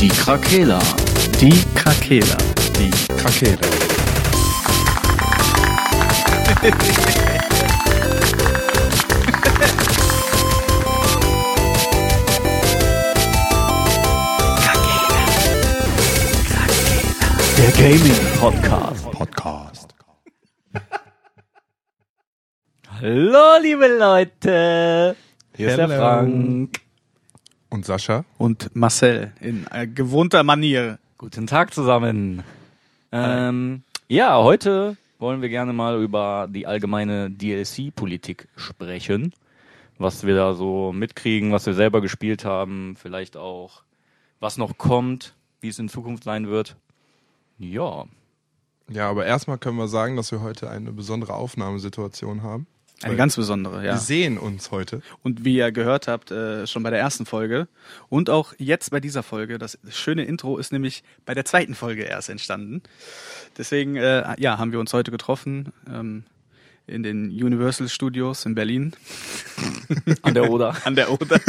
Die Krakela. Die Krakela. Die Krakela. Der Gaming Podcast. Podcast. Hallo, liebe Leute. Hier ist der. Frank. Und Sascha? Und Marcel in äh, gewohnter Manier. Guten Tag zusammen. Ähm, ja, heute wollen wir gerne mal über die allgemeine DLC-Politik sprechen. Was wir da so mitkriegen, was wir selber gespielt haben, vielleicht auch, was noch kommt, wie es in Zukunft sein wird. Ja, Ja, aber erstmal können wir sagen, dass wir heute eine besondere Aufnahmesituation haben. Eine ganz besondere, Wir ja. sehen uns heute. Und wie ihr gehört habt, äh, schon bei der ersten Folge und auch jetzt bei dieser Folge, das schöne Intro ist nämlich bei der zweiten Folge erst entstanden. Deswegen, äh, ja, haben wir uns heute getroffen ähm, in den Universal Studios in Berlin an der Oder. an der Oder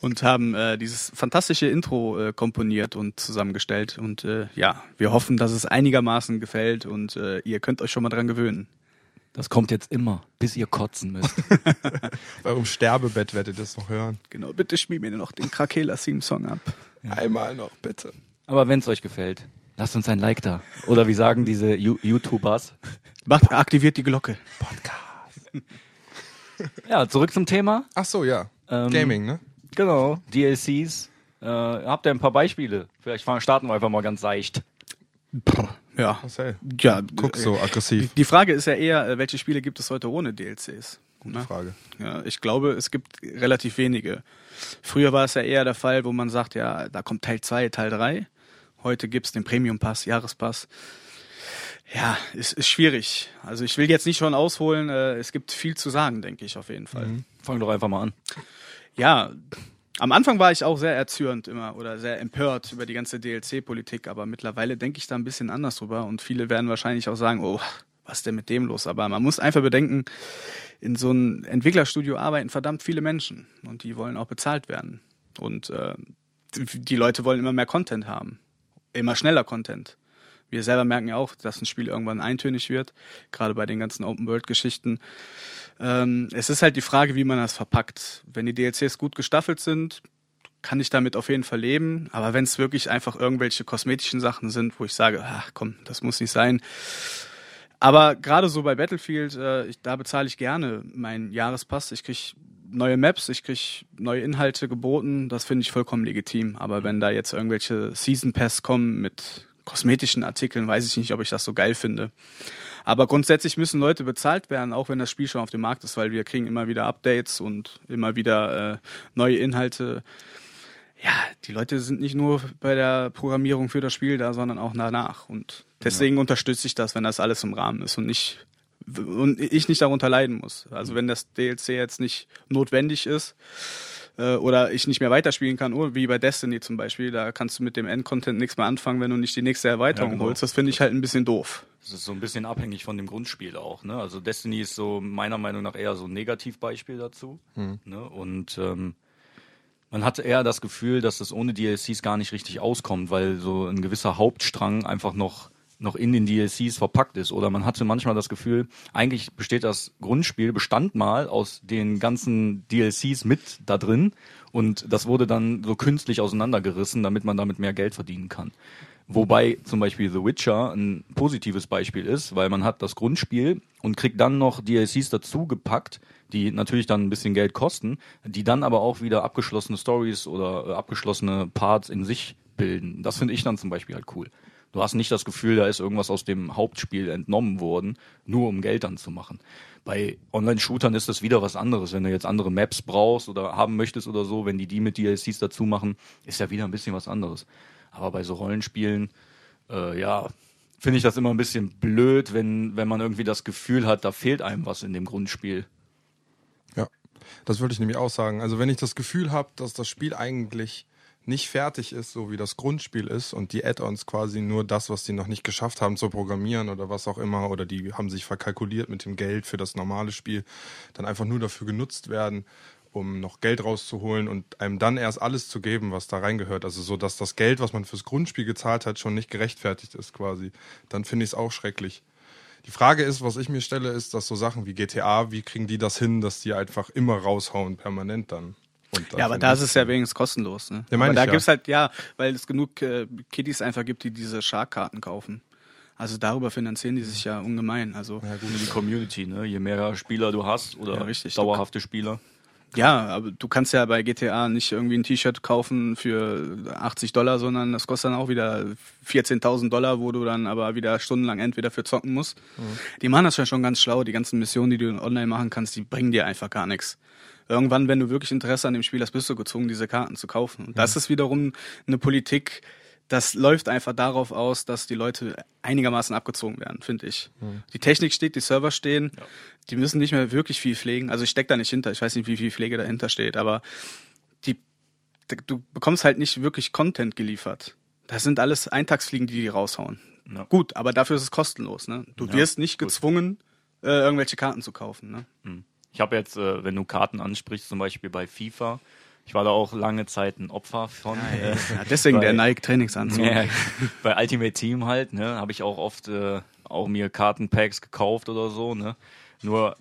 und haben äh, dieses fantastische Intro äh, komponiert und zusammengestellt. Und äh, ja, wir hoffen, dass es einigermaßen gefällt und äh, ihr könnt euch schon mal dran gewöhnen. Das kommt jetzt immer, bis ihr kotzen müsst. Eurem Sterbebett werdet ihr das noch hören. Genau, bitte spiel mir noch den Krakela Theme Song ab. Einmal noch, bitte. Aber wenn es euch gefällt, lasst uns ein Like da. Oder wie sagen diese You- YouTubers? Macht, aktiviert die Glocke. Ja, zurück zum Thema. Ach so, ja. Ähm, Gaming, ne? Genau, DLCs. Äh, habt ihr ein paar Beispiele? Vielleicht starten wir einfach mal ganz seicht. Ja. Marcel, Ja, guck äh, so aggressiv. die Frage ist ja eher, äh, welche Spiele gibt es heute ohne DLCs? Gute Ne? Frage. Ja, ich glaube, es gibt relativ wenige. Früher war es ja eher der Fall, wo man sagt, ja, da kommt Teil 2, Teil 3. Heute gibt's den Premium Pass, Jahrespass. Ja, ist, ist schwierig. Also ich will jetzt nicht schon ausholen, äh, es gibt viel zu sagen, denke ich auf jeden Fall. Fang doch einfach mal an. Ja, am Anfang war ich auch sehr erzürnt immer oder sehr empört über die ganze DLC-Politik, aber mittlerweile denke ich da ein bisschen anders drüber und viele werden wahrscheinlich auch sagen, oh, was ist denn mit dem los? Aber man muss einfach bedenken, in so einem Entwicklerstudio arbeiten verdammt viele Menschen und die wollen auch bezahlt werden. Und äh, die Leute wollen immer mehr Content haben, immer schneller Content. Wir selber merken ja auch, dass ein Spiel irgendwann eintönig wird, gerade bei den ganzen Open-World-Geschichten. Ähm, es ist halt die Frage, wie man das verpackt. Wenn die DLCs gut gestaffelt sind, kann ich damit auf jeden Fall leben. Aber wenn es wirklich einfach irgendwelche kosmetischen Sachen sind, wo ich sage, ach komm, das muss nicht sein. Aber gerade so bei Battlefield, äh, ich, da bezahle ich gerne meinen Jahrespass. Ich krieg neue Maps, ich krieg neue Inhalte geboten. Das finde ich vollkommen legitim. Aber wenn da jetzt irgendwelche Season Pass kommen mit kosmetischen Artikeln, weiß ich nicht, ob ich das so geil finde. Aber grundsätzlich müssen Leute bezahlt werden, auch wenn das Spiel schon auf dem Markt ist, weil wir kriegen immer wieder Updates und immer wieder äh, neue Inhalte. Ja, die Leute sind nicht nur bei der Programmierung für das Spiel da, sondern auch danach. Und deswegen unterstütze ich das, wenn das alles im Rahmen ist und nicht und ich nicht darunter leiden muss. Also wenn das DLC jetzt nicht notwendig ist äh, oder ich nicht mehr weiterspielen kann, oh, wie bei Destiny zum Beispiel, da kannst du mit dem Endcontent nichts mehr anfangen, wenn du nicht die nächste Erweiterung Ja, genau. holst. Das finde ich halt ein bisschen doof. Das ist so ein bisschen abhängig von dem Grundspiel auch. Ne? Also Destiny ist so meiner Meinung nach eher so ein Negativbeispiel dazu. Ne? Und ähm, man hat eher das Gefühl, dass das ohne DLCs gar nicht richtig auskommt, weil so ein gewisser Hauptstrang einfach noch noch in den DLCs verpackt ist. Oder man hatte manchmal das Gefühl, eigentlich besteht das Grundspiel, bestand mal aus den ganzen DLCs mit da drin und das wurde dann so künstlich auseinandergerissen, damit man damit mehr Geld verdienen kann. Wobei zum Beispiel The Witcher ein positives Beispiel ist, weil man hat das Grundspiel und kriegt dann noch DLCs dazu gepackt, die natürlich dann ein bisschen Geld kosten, die dann aber auch wieder abgeschlossene Stories oder äh, abgeschlossene Parts in sich bilden. Das finde ich dann zum Beispiel halt cool. Du hast nicht das Gefühl, da ist irgendwas aus dem Hauptspiel entnommen worden, nur um Geld dann zu machen. Bei Online-Shootern ist das wieder was anderes. Wenn du jetzt andere Maps brauchst oder haben möchtest oder so, wenn die die mit DLCs dazu machen, ist ja wieder ein bisschen was anderes. Aber bei so Rollenspielen, äh, ja, finde ich das immer ein bisschen blöd, wenn, wenn man irgendwie das Gefühl hat, da fehlt einem was in dem Grundspiel. Ja, das würde ich nämlich auch sagen. Also wenn ich das Gefühl habe, dass das Spiel eigentlich nicht fertig ist, so wie das Grundspiel ist und die Add-ons quasi nur das, was die noch nicht geschafft haben zu programmieren oder was auch immer, oder die haben sich verkalkuliert mit dem Geld für das normale Spiel, dann einfach nur dafür genutzt werden, um noch Geld rauszuholen und einem dann erst alles zu geben, was da reingehört. Also so, dass das Geld, was man fürs Grundspiel gezahlt hat, schon nicht gerechtfertigt ist quasi. Dann finde ich es auch schrecklich. Die Frage ist, was ich mir stelle, ist, dass so Sachen wie GTA, wie kriegen die das hin, dass die einfach immer raushauen, permanent dann? Ja, aber da ist es ja wenigstens kostenlos. Ne? Ja, aber da ja. gibt's halt, ja, weil es genug äh, Kiddies einfach gibt, die diese Shark-Karten kaufen. Also darüber finanzieren die sich ja ungemein. Also ja, gut, die Community, ne? Je mehr Spieler du hast oder Ja, richtig. dauerhafte Spieler. Ja, aber du kannst ja bei GTA nicht irgendwie ein T-Shirt kaufen für 80 Dollar, sondern das kostet dann auch wieder 14.000 Dollar, wo du dann aber wieder stundenlang entweder für zocken musst. Die machen das ja schon ganz schlau. Die ganzen Missionen, die du online machen kannst, die bringen dir einfach gar nichts. Irgendwann, wenn du wirklich Interesse an dem Spiel hast, bist du gezwungen, diese Karten zu kaufen. Und das ist wiederum eine Politik, das läuft einfach darauf aus, dass die Leute einigermaßen abgezogen werden, finde ich. Die Technik steht, die Server stehen, die müssen nicht mehr wirklich viel pflegen. Also ich steck da nicht hinter, ich weiß nicht, wie viel Pflege dahinter steht, aber die, du bekommst halt nicht wirklich Content geliefert. Das sind alles Eintagsfliegen, die die raushauen. Ja. Gut, aber dafür ist es kostenlos. Ne? Du Ja, wirst nicht gut. gezwungen, äh, irgendwelche Karten zu kaufen. Ne? Ich habe jetzt, äh, wenn du Karten ansprichst, zum Beispiel bei FIFA, ich war da auch lange Zeit ein Opfer von. äh, Ja, deswegen der Weil- Nike Trainingsanzug. Ja, bei Ultimate Team halt, ne, habe ich auch oft äh, auch mir Kartenpacks gekauft oder so, ne. Nur,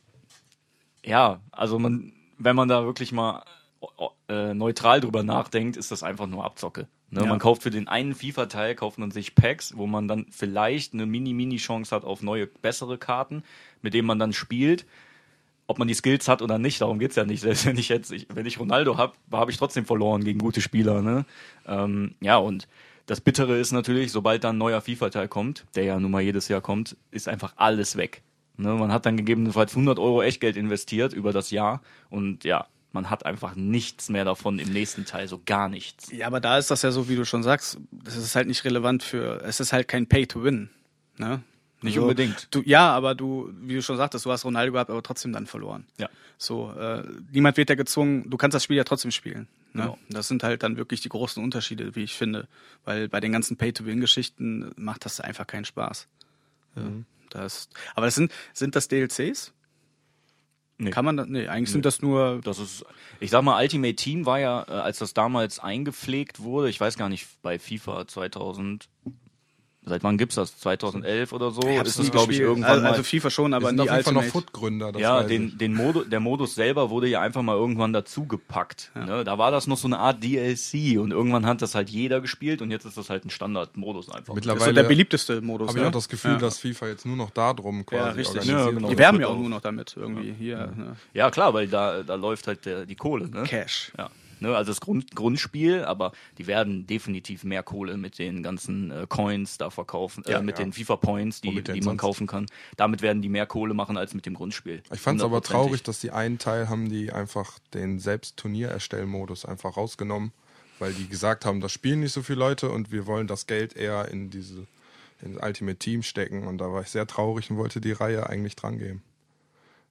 ja, also man, wenn man da wirklich mal äh, neutral drüber nachdenkt, ist das einfach nur Abzocke. Ne? Ja. Man kauft für den einen FIFA-Teil, kauft man sich Packs, wo man dann vielleicht eine Mini-Mini-Chance hat auf neue, bessere Karten, mit denen man dann spielt. Ob man die Skills hat oder nicht, darum geht's ja nicht. Selbst wenn ich jetzt, ich, wenn ich Ronaldo habe, habe ich trotzdem verloren gegen gute Spieler. Ne? Ähm, ja, und das Bittere ist natürlich, sobald dann ein neuer FIFA-Teil kommt, der ja nun mal jedes Jahr kommt, ist einfach alles weg. Ne? Man hat dann gegebenenfalls 100 Euro Echtgeld investiert über das Jahr und ja, man hat einfach nichts mehr davon im nächsten Teil, so gar nichts. Ja, aber da ist das ja so, wie du schon sagst, das ist halt nicht relevant für, es ist halt kein Pay to Win. Ne? Nicht Also, unbedingt. Du, ja, aber du, wie du schon sagtest, du hast Ronaldo gehabt, aber trotzdem dann verloren. Ja. So, äh, niemand wird ja gezwungen, du kannst das Spiel ja trotzdem spielen. Ne? Genau. Das sind halt dann wirklich die großen Unterschiede, wie ich finde. Weil bei den ganzen Pay-to-Win-Geschichten macht das einfach keinen Spaß. Ja, das, aber das sind, sind das DLCs? Nee. Kann man das? Nee, eigentlich sind das nur. Das ist, ich sag mal, Ultimate Team war ja, äh, als das damals eingepflegt wurde, ich weiß gar nicht, bei FIFA 2000, seit wann gibt's das? 2011 oder so? Ich ist das, glaube ich, irgendwann also, mal. also FIFA schon, aber nie auf jeden Fall noch. Footgründer. Ja, den, ich. den Modo, der Modus selber wurde ja einfach mal irgendwann dazu gepackt. Ne? Da war das noch so eine Art DLC und irgendwann hat das halt jeder gespielt und jetzt ist das halt ein Standardmodus einfach. Das ist so Mittlerweile der beliebteste Modus. habe ich ne? auch das Gefühl, ja. dass FIFA jetzt nur noch da drum quasi ja, richtig. organisiert Ja, genau. Die werben ja auch auch- nur noch damit irgendwie hier. Ne? Ja, klar, weil da, da läuft halt der, die Kohle. Ne? Cash. Ja. Ne, also das Grund, Grundspiel, aber die werden definitiv mehr Kohle mit den ganzen äh, Coins da verkaufen, äh, Ja, mit ja. den FIFA-Points, die, Womit denn die man kaufen kann. Damit werden die mehr Kohle machen als mit dem Grundspiel. Ich fand es aber traurig, dass die einen Teil haben die einfach den selbst Turniererstellmodus einfach rausgenommen, weil die gesagt haben, das spielen nicht so viele Leute und wir wollen das Geld eher in diese in das Ultimate Team stecken und da war ich sehr traurig und wollte die Reihe eigentlich drangeben.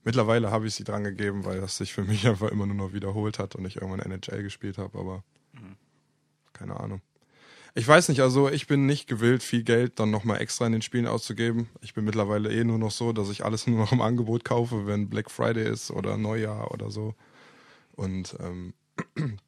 Mittlerweile habe ich sie drangegeben, weil das sich für mich einfach immer nur noch wiederholt hat und ich irgendwann NHL gespielt habe, aber keine Ahnung. Ich weiß nicht, also ich bin nicht gewillt, viel Geld dann nochmal extra in den Spielen auszugeben. Ich bin mittlerweile eh nur noch so, dass ich alles nur noch im Angebot kaufe, wenn Black Friday ist oder Neujahr oder so. Und ähm,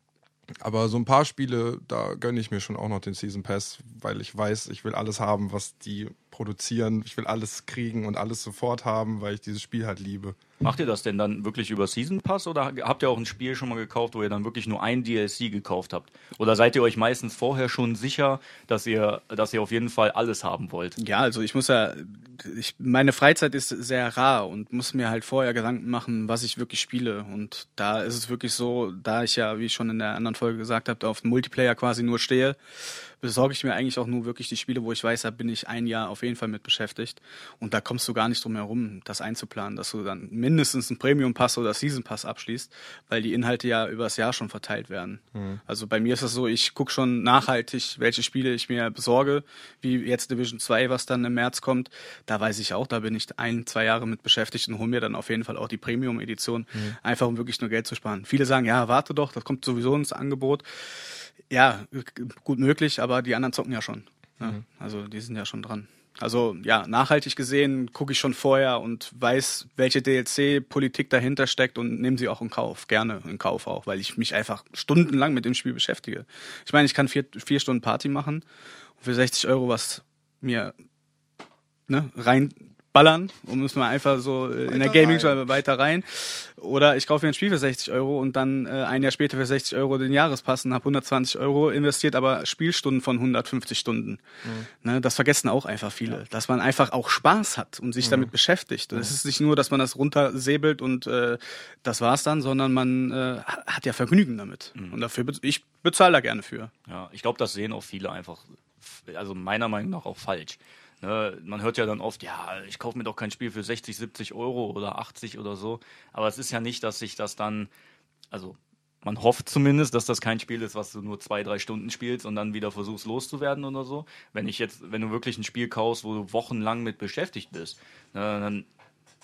aber so ein paar Spiele, da gönne ich mir schon auch noch den Season Pass, weil ich weiß, ich will alles haben, was die produzieren. Ich will alles kriegen und alles sofort haben, weil ich dieses Spiel halt liebe. Macht ihr das denn dann wirklich über Season Pass oder habt ihr auch ein Spiel schon mal gekauft, wo ihr dann wirklich nur ein DLC gekauft habt? Oder seid ihr euch meistens vorher schon sicher, dass ihr, dass ihr auf jeden Fall alles haben wollt? Ja, also ich muss ja, ich, meine Freizeit ist sehr rar und muss mir halt vorher Gedanken machen, was ich wirklich spiele. Und da ist es wirklich so, da ich ja, wie ich schon in der anderen Folge gesagt habe, auf den Multiplayer quasi nur stehe, besorge ich mir eigentlich auch nur wirklich die Spiele, wo ich weiß, da bin ich ein Jahr auf jeden Fall mit beschäftigt. Und da kommst du gar nicht drum herum, das einzuplanen, dass du dann mindestens einen Premium-Pass oder Season-Pass abschließt, weil die Inhalte ja übers Jahr schon verteilt werden. Also bei mir ist es so, ich gucke schon nachhaltig, welche Spiele ich mir besorge, wie jetzt Division 2, was dann im März kommt. Da weiß ich auch, da bin ich ein, zwei Jahre mit beschäftigt und hole mir dann auf jeden Fall auch die Premium-Edition, einfach um wirklich nur Geld zu sparen. Viele sagen, ja, warte doch, das kommt sowieso ins Angebot. Ja, gut möglich, aber die anderen zocken ja schon. Ja, Also die sind ja schon dran. Also ja, nachhaltig gesehen gucke ich schon vorher und weiß, welche DLC-Politik dahinter steckt und nehme sie auch in Kauf. Gerne in Kauf auch, weil ich mich einfach stundenlang mit dem Spiel beschäftige. Ich meine, ich kann vier, vier Stunden Party machen und für 60 Euro was mir ne, rein ballern, um es mal einfach so äh, in der gaming rein. weiter rein. Oder ich kaufe mir ein Spiel für 60 Euro und dann äh, ein Jahr später für 60 Euro den Jahrespass und habe 120 Euro investiert, aber Spielstunden von 150 Stunden. Mhm. Ne, das vergessen auch einfach viele, ja. dass man einfach auch Spaß hat und sich mhm. damit beschäftigt. Und mhm. es ist nicht nur, dass man das runtersäbelt und äh, das war's dann, sondern man äh, hat ja Vergnügen damit. Mhm. Und dafür be ich bezahle da gerne für. Ja, ich glaube, das sehen auch viele einfach, also meiner Meinung nach auch falsch. Ne, man hört ja dann oft, ja, ich kaufe mir doch kein Spiel für 60, 70 Euro oder 80 oder so. Aber es ist ja nicht, dass sich das dann, also man hofft zumindest, dass das kein Spiel ist, was du nur zwei, drei Stunden spielst und dann wieder versuchst loszuwerden oder so. Wenn ich jetzt, wenn du wirklich ein Spiel kaufst, wo du wochenlang mit beschäftigt bist, ne, dann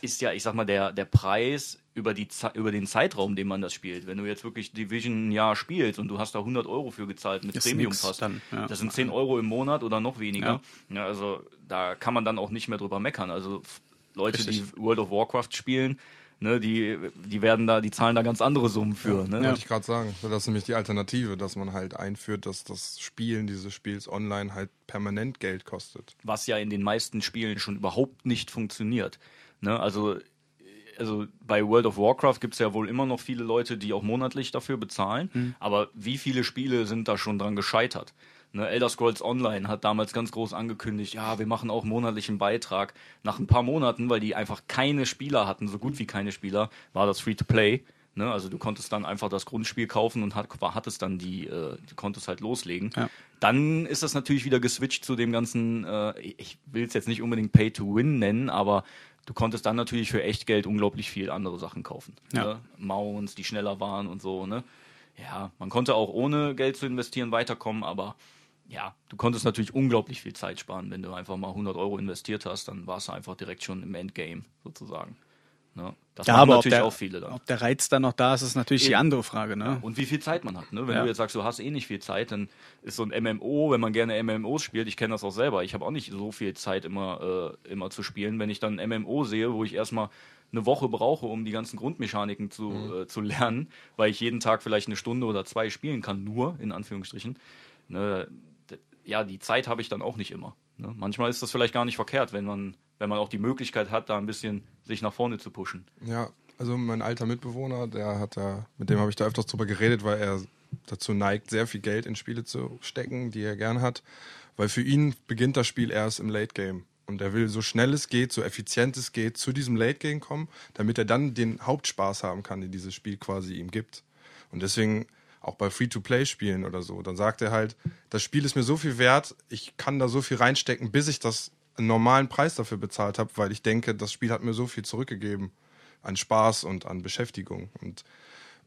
ist ja, ich sag mal, der, der Preis über, die, über den Zeitraum, den man das spielt. Wenn du jetzt wirklich Division ein Jahr spielst und du hast da 100 Euro für gezahlt mit Premium Pass, ja. das sind 10 Euro im Monat oder noch weniger. Ja. ja. also da kann man dann auch nicht mehr drüber meckern. Also Leute, Richtig. die World of Warcraft spielen, ne, die, die werden da, die zahlen da ganz andere Summen für. Ja, ne? Wollte ich gerade sagen. Das ist nämlich die Alternative, dass man halt einführt, dass das Spielen dieses Spiels online halt permanent Geld kostet. Was ja in den meisten Spielen schon überhaupt nicht funktioniert. Ne? Also, also bei World of Warcraft gibt es ja wohl immer noch viele Leute, die auch monatlich dafür bezahlen. Mhm. Aber wie viele Spiele sind da schon dran gescheitert? Ne, Elder Scrolls Online hat damals ganz groß angekündigt, ja, wir machen auch monatlichen Beitrag. Nach ein paar Monaten, weil die einfach keine Spieler hatten, so gut wie keine Spieler, war das Free-to-Play. Ne? Also du konntest dann einfach das Grundspiel kaufen und hat, hattest dann die, äh, du konntest halt loslegen. Ja. Dann ist das natürlich wieder geswitcht zu dem ganzen, äh, ich will es jetzt nicht unbedingt Pay-to-Win nennen, aber du konntest dann natürlich für echt Geld unglaublich viel andere Sachen kaufen. Ja. Ne? Mounts, die schneller waren und so. Ne? Ja, man konnte auch ohne Geld zu investieren weiterkommen, aber ja, du konntest natürlich unglaublich viel Zeit sparen. Wenn du einfach mal 100 Euro investiert hast, dann warst du einfach direkt schon im Endgame sozusagen. Ne? Das ja, aber natürlich der, auch viele dann. Ob der Reiz dann noch da ist, ist natürlich Eben. die andere Frage. Ne? Und wie viel Zeit man hat. Ne? Wenn ja. du jetzt sagst, du hast eh nicht viel Zeit, dann ist so ein MMO, wenn man gerne MMOs spielt, ich kenne das auch selber, ich habe auch nicht so viel Zeit immer, äh, immer zu spielen. Wenn ich dann ein MMO sehe, wo ich erstmal eine Woche brauche, um die ganzen Grundmechaniken zu, mhm. äh, zu lernen, weil ich jeden Tag vielleicht eine Stunde oder zwei spielen kann, nur in Anführungsstrichen. Ne? Ja, die Zeit habe ich dann auch nicht immer. Ne? Manchmal ist das vielleicht gar nicht verkehrt, wenn man wenn man auch die Möglichkeit hat, da ein bisschen sich nach vorne zu pushen. Ja, also mein alter Mitbewohner, der hat da, mit dem habe ich da öfters drüber geredet, weil er dazu neigt, sehr viel Geld in Spiele zu stecken, die er gern hat, weil für ihn beginnt das Spiel erst im Late Game. Und er will so schnell es geht, so effizient es geht, zu diesem Late Game kommen, damit er dann den Hauptspaß haben kann, den dieses Spiel quasi ihm gibt. Und deswegen auch bei Free-to-Play-Spielen oder so, dann sagt er halt, das Spiel ist mir so viel wert, ich kann da so viel reinstecken, bis ich das einen normalen Preis dafür bezahlt habe, weil ich denke, das Spiel hat mir so viel zurückgegeben an Spaß und an Beschäftigung. Und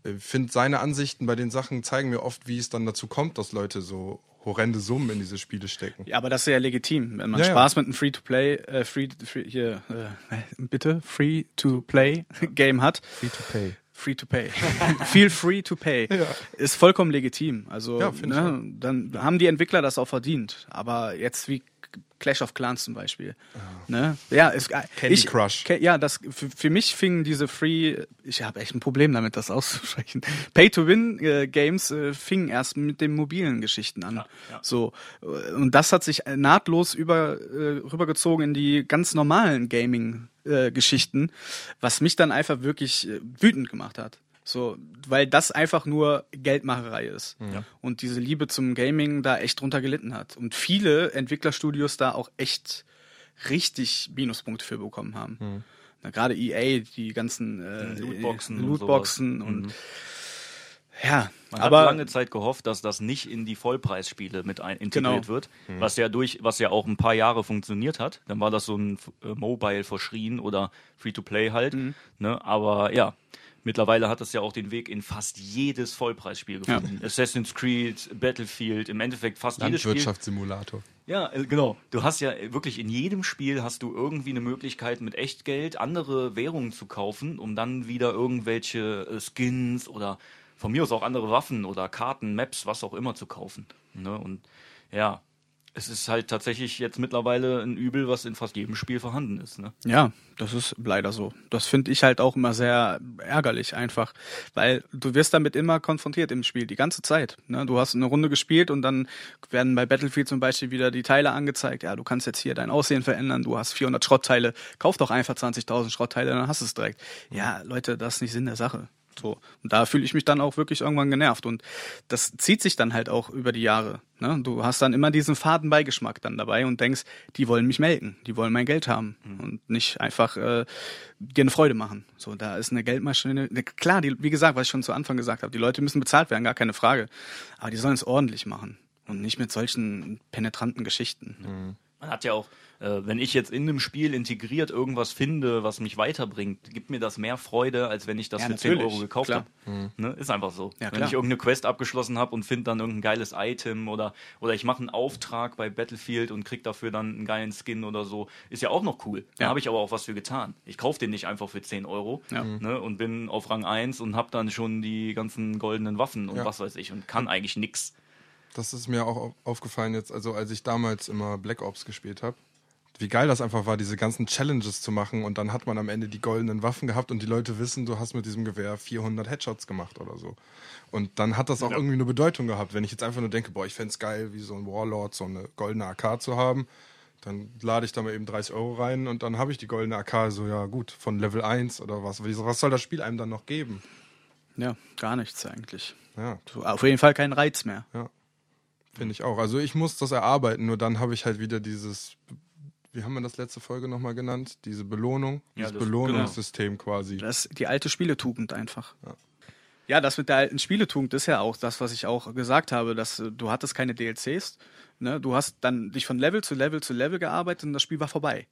ich äh, finde, seine Ansichten bei den Sachen zeigen mir oft, wie es dann dazu kommt, dass Leute so horrende Summen in diese Spiele stecken. Ja, aber das ist ja legitim. Wenn man ja, Spaß ja. mit einem Free-to-Play, äh, Free, free, hier, äh, bitte, Free-to-Play-Game hat. Free-to-Pay. Free to pay. Feel free to pay. Ja. Ist vollkommen legitim. Also, ja, ne, dann haben die Entwickler das auch verdient. Aber jetzt, wie Clash of Clans zum Beispiel. Oh. Ne? Ja, ist, Candy ich, Crush. Ja, das für, für mich fingen diese Free, ich habe echt ein Problem damit, das auszusprechen. Pay-to-Win-Games äh, fingen erst mit den mobilen Geschichten an. Ja, ja. So und das hat sich nahtlos über äh, rübergezogen in die ganz normalen Gaming-Geschichten, äh, was mich dann einfach wirklich äh, wütend gemacht hat. So, weil das einfach nur Geldmacherei ist. Ja. Und diese Liebe zum Gaming da echt drunter gelitten hat. Und viele Entwicklerstudios da auch echt richtig Minuspunkte für bekommen haben. Mhm. Na, gerade EA, die ganzen äh, Lootboxen, Lootboxen und, und mhm. ja, man aber hat lange Zeit gehofft, dass das nicht in die Vollpreisspiele mit ein integriert genau. wird, mhm. was ja durch, was ja auch ein paar Jahre funktioniert hat. Dann war das so ein äh, Mobile verschrien oder Free-to-Play halt. Mhm. Ne? Aber ja, Mittlerweile hat das ja auch den Weg in fast jedes Vollpreisspiel gefunden. Ja. Assassin's Creed, Battlefield, im Endeffekt fast jedes Spiel. Landwirtschaftssimulator. Ja, genau. Du hast ja wirklich in jedem Spiel hast du irgendwie eine Möglichkeit mit Echtgeld andere Währungen zu kaufen, um dann wieder irgendwelche äh, Skins oder von mir aus auch andere Waffen oder Karten, Maps, was auch immer zu kaufen. Ne? Und ja, es ist halt tatsächlich jetzt mittlerweile ein Übel, was in fast jedem Spiel vorhanden ist. Ne? Ja, das ist leider so. Das finde ich halt auch immer sehr ärgerlich einfach, weil du wirst damit immer konfrontiert im Spiel, die ganze Zeit. Ne? Du hast eine Runde gespielt und dann werden bei Battlefield zum Beispiel wieder die Teile angezeigt. Ja, du kannst jetzt hier dein Aussehen verändern, du hast 400 Schrottteile, kauf doch einfach 20.000 Schrottteile, dann hast du es direkt. Ja, Leute, das ist nicht Sinn der Sache. So. Und da fühle ich mich dann auch wirklich irgendwann genervt. Und das zieht sich dann halt auch über die Jahre. Ne? Du hast dann immer diesen faden Beigeschmack dann dabei und denkst, die wollen mich melken, die wollen mein Geld haben mhm. und nicht einfach äh, dir eine Freude machen. So, da ist eine Geldmaschine. Ne, klar, die, wie gesagt, was ich schon zu Anfang gesagt habe, die Leute müssen bezahlt werden, gar keine Frage. Aber die sollen es ordentlich machen und nicht mit solchen penetranten Geschichten. Mhm. Man hat ja auch äh, wenn ich jetzt in einem Spiel integriert irgendwas finde, was mich weiterbringt, gibt mir das mehr Freude, als wenn ich das ja, für 10 Euro gekauft habe. Mhm. Ne? Ist einfach so. Ja, wenn ich irgendeine Quest abgeschlossen habe und finde dann irgendein geiles Item oder, oder ich mache einen Auftrag bei Battlefield und krieg dafür dann einen geilen Skin oder so, ist ja auch noch cool. Da ja. habe ich aber auch was für getan. Ich kaufe den nicht einfach für 10 Euro ne? und bin auf Rang 1 und habe dann schon die ganzen goldenen Waffen und was weiß ich und kann eigentlich nichts. Das ist mir auch aufgefallen jetzt, also als ich damals immer Black Ops gespielt habe wie geil das einfach war, diese ganzen Challenges zu machen und dann hat man am Ende die goldenen Waffen gehabt und die Leute wissen, du hast mit diesem Gewehr 400 Headshots gemacht oder so. Und dann hat das auch ja. irgendwie eine Bedeutung gehabt. Wenn ich jetzt einfach nur denke, boah, ich fände es geil, wie so ein Warlord so eine goldene AK zu haben, dann lade ich da mal eben 30 Euro rein und dann habe ich die goldene AK so, ja gut, von Level 1 oder was. Was soll das Spiel einem dann noch geben? Ja, gar nichts eigentlich. Ja. Auf jeden Fall keinen Reiz mehr. Ja. Finde ich auch. Also ich muss das erarbeiten, nur dann habe ich halt wieder dieses wie haben wir das letzte Folge nochmal genannt? Diese Belohnung, ja, dieses das, Belohnungssystem genau. quasi. Das ist die alte Spieletugend einfach. Ja. ja. das mit der alten Spieletugend ist ja auch das, was ich auch gesagt habe, dass äh, du hattest keine DLCs, ne? du hast dann dich von Level zu Level zu Level gearbeitet und das Spiel war vorbei.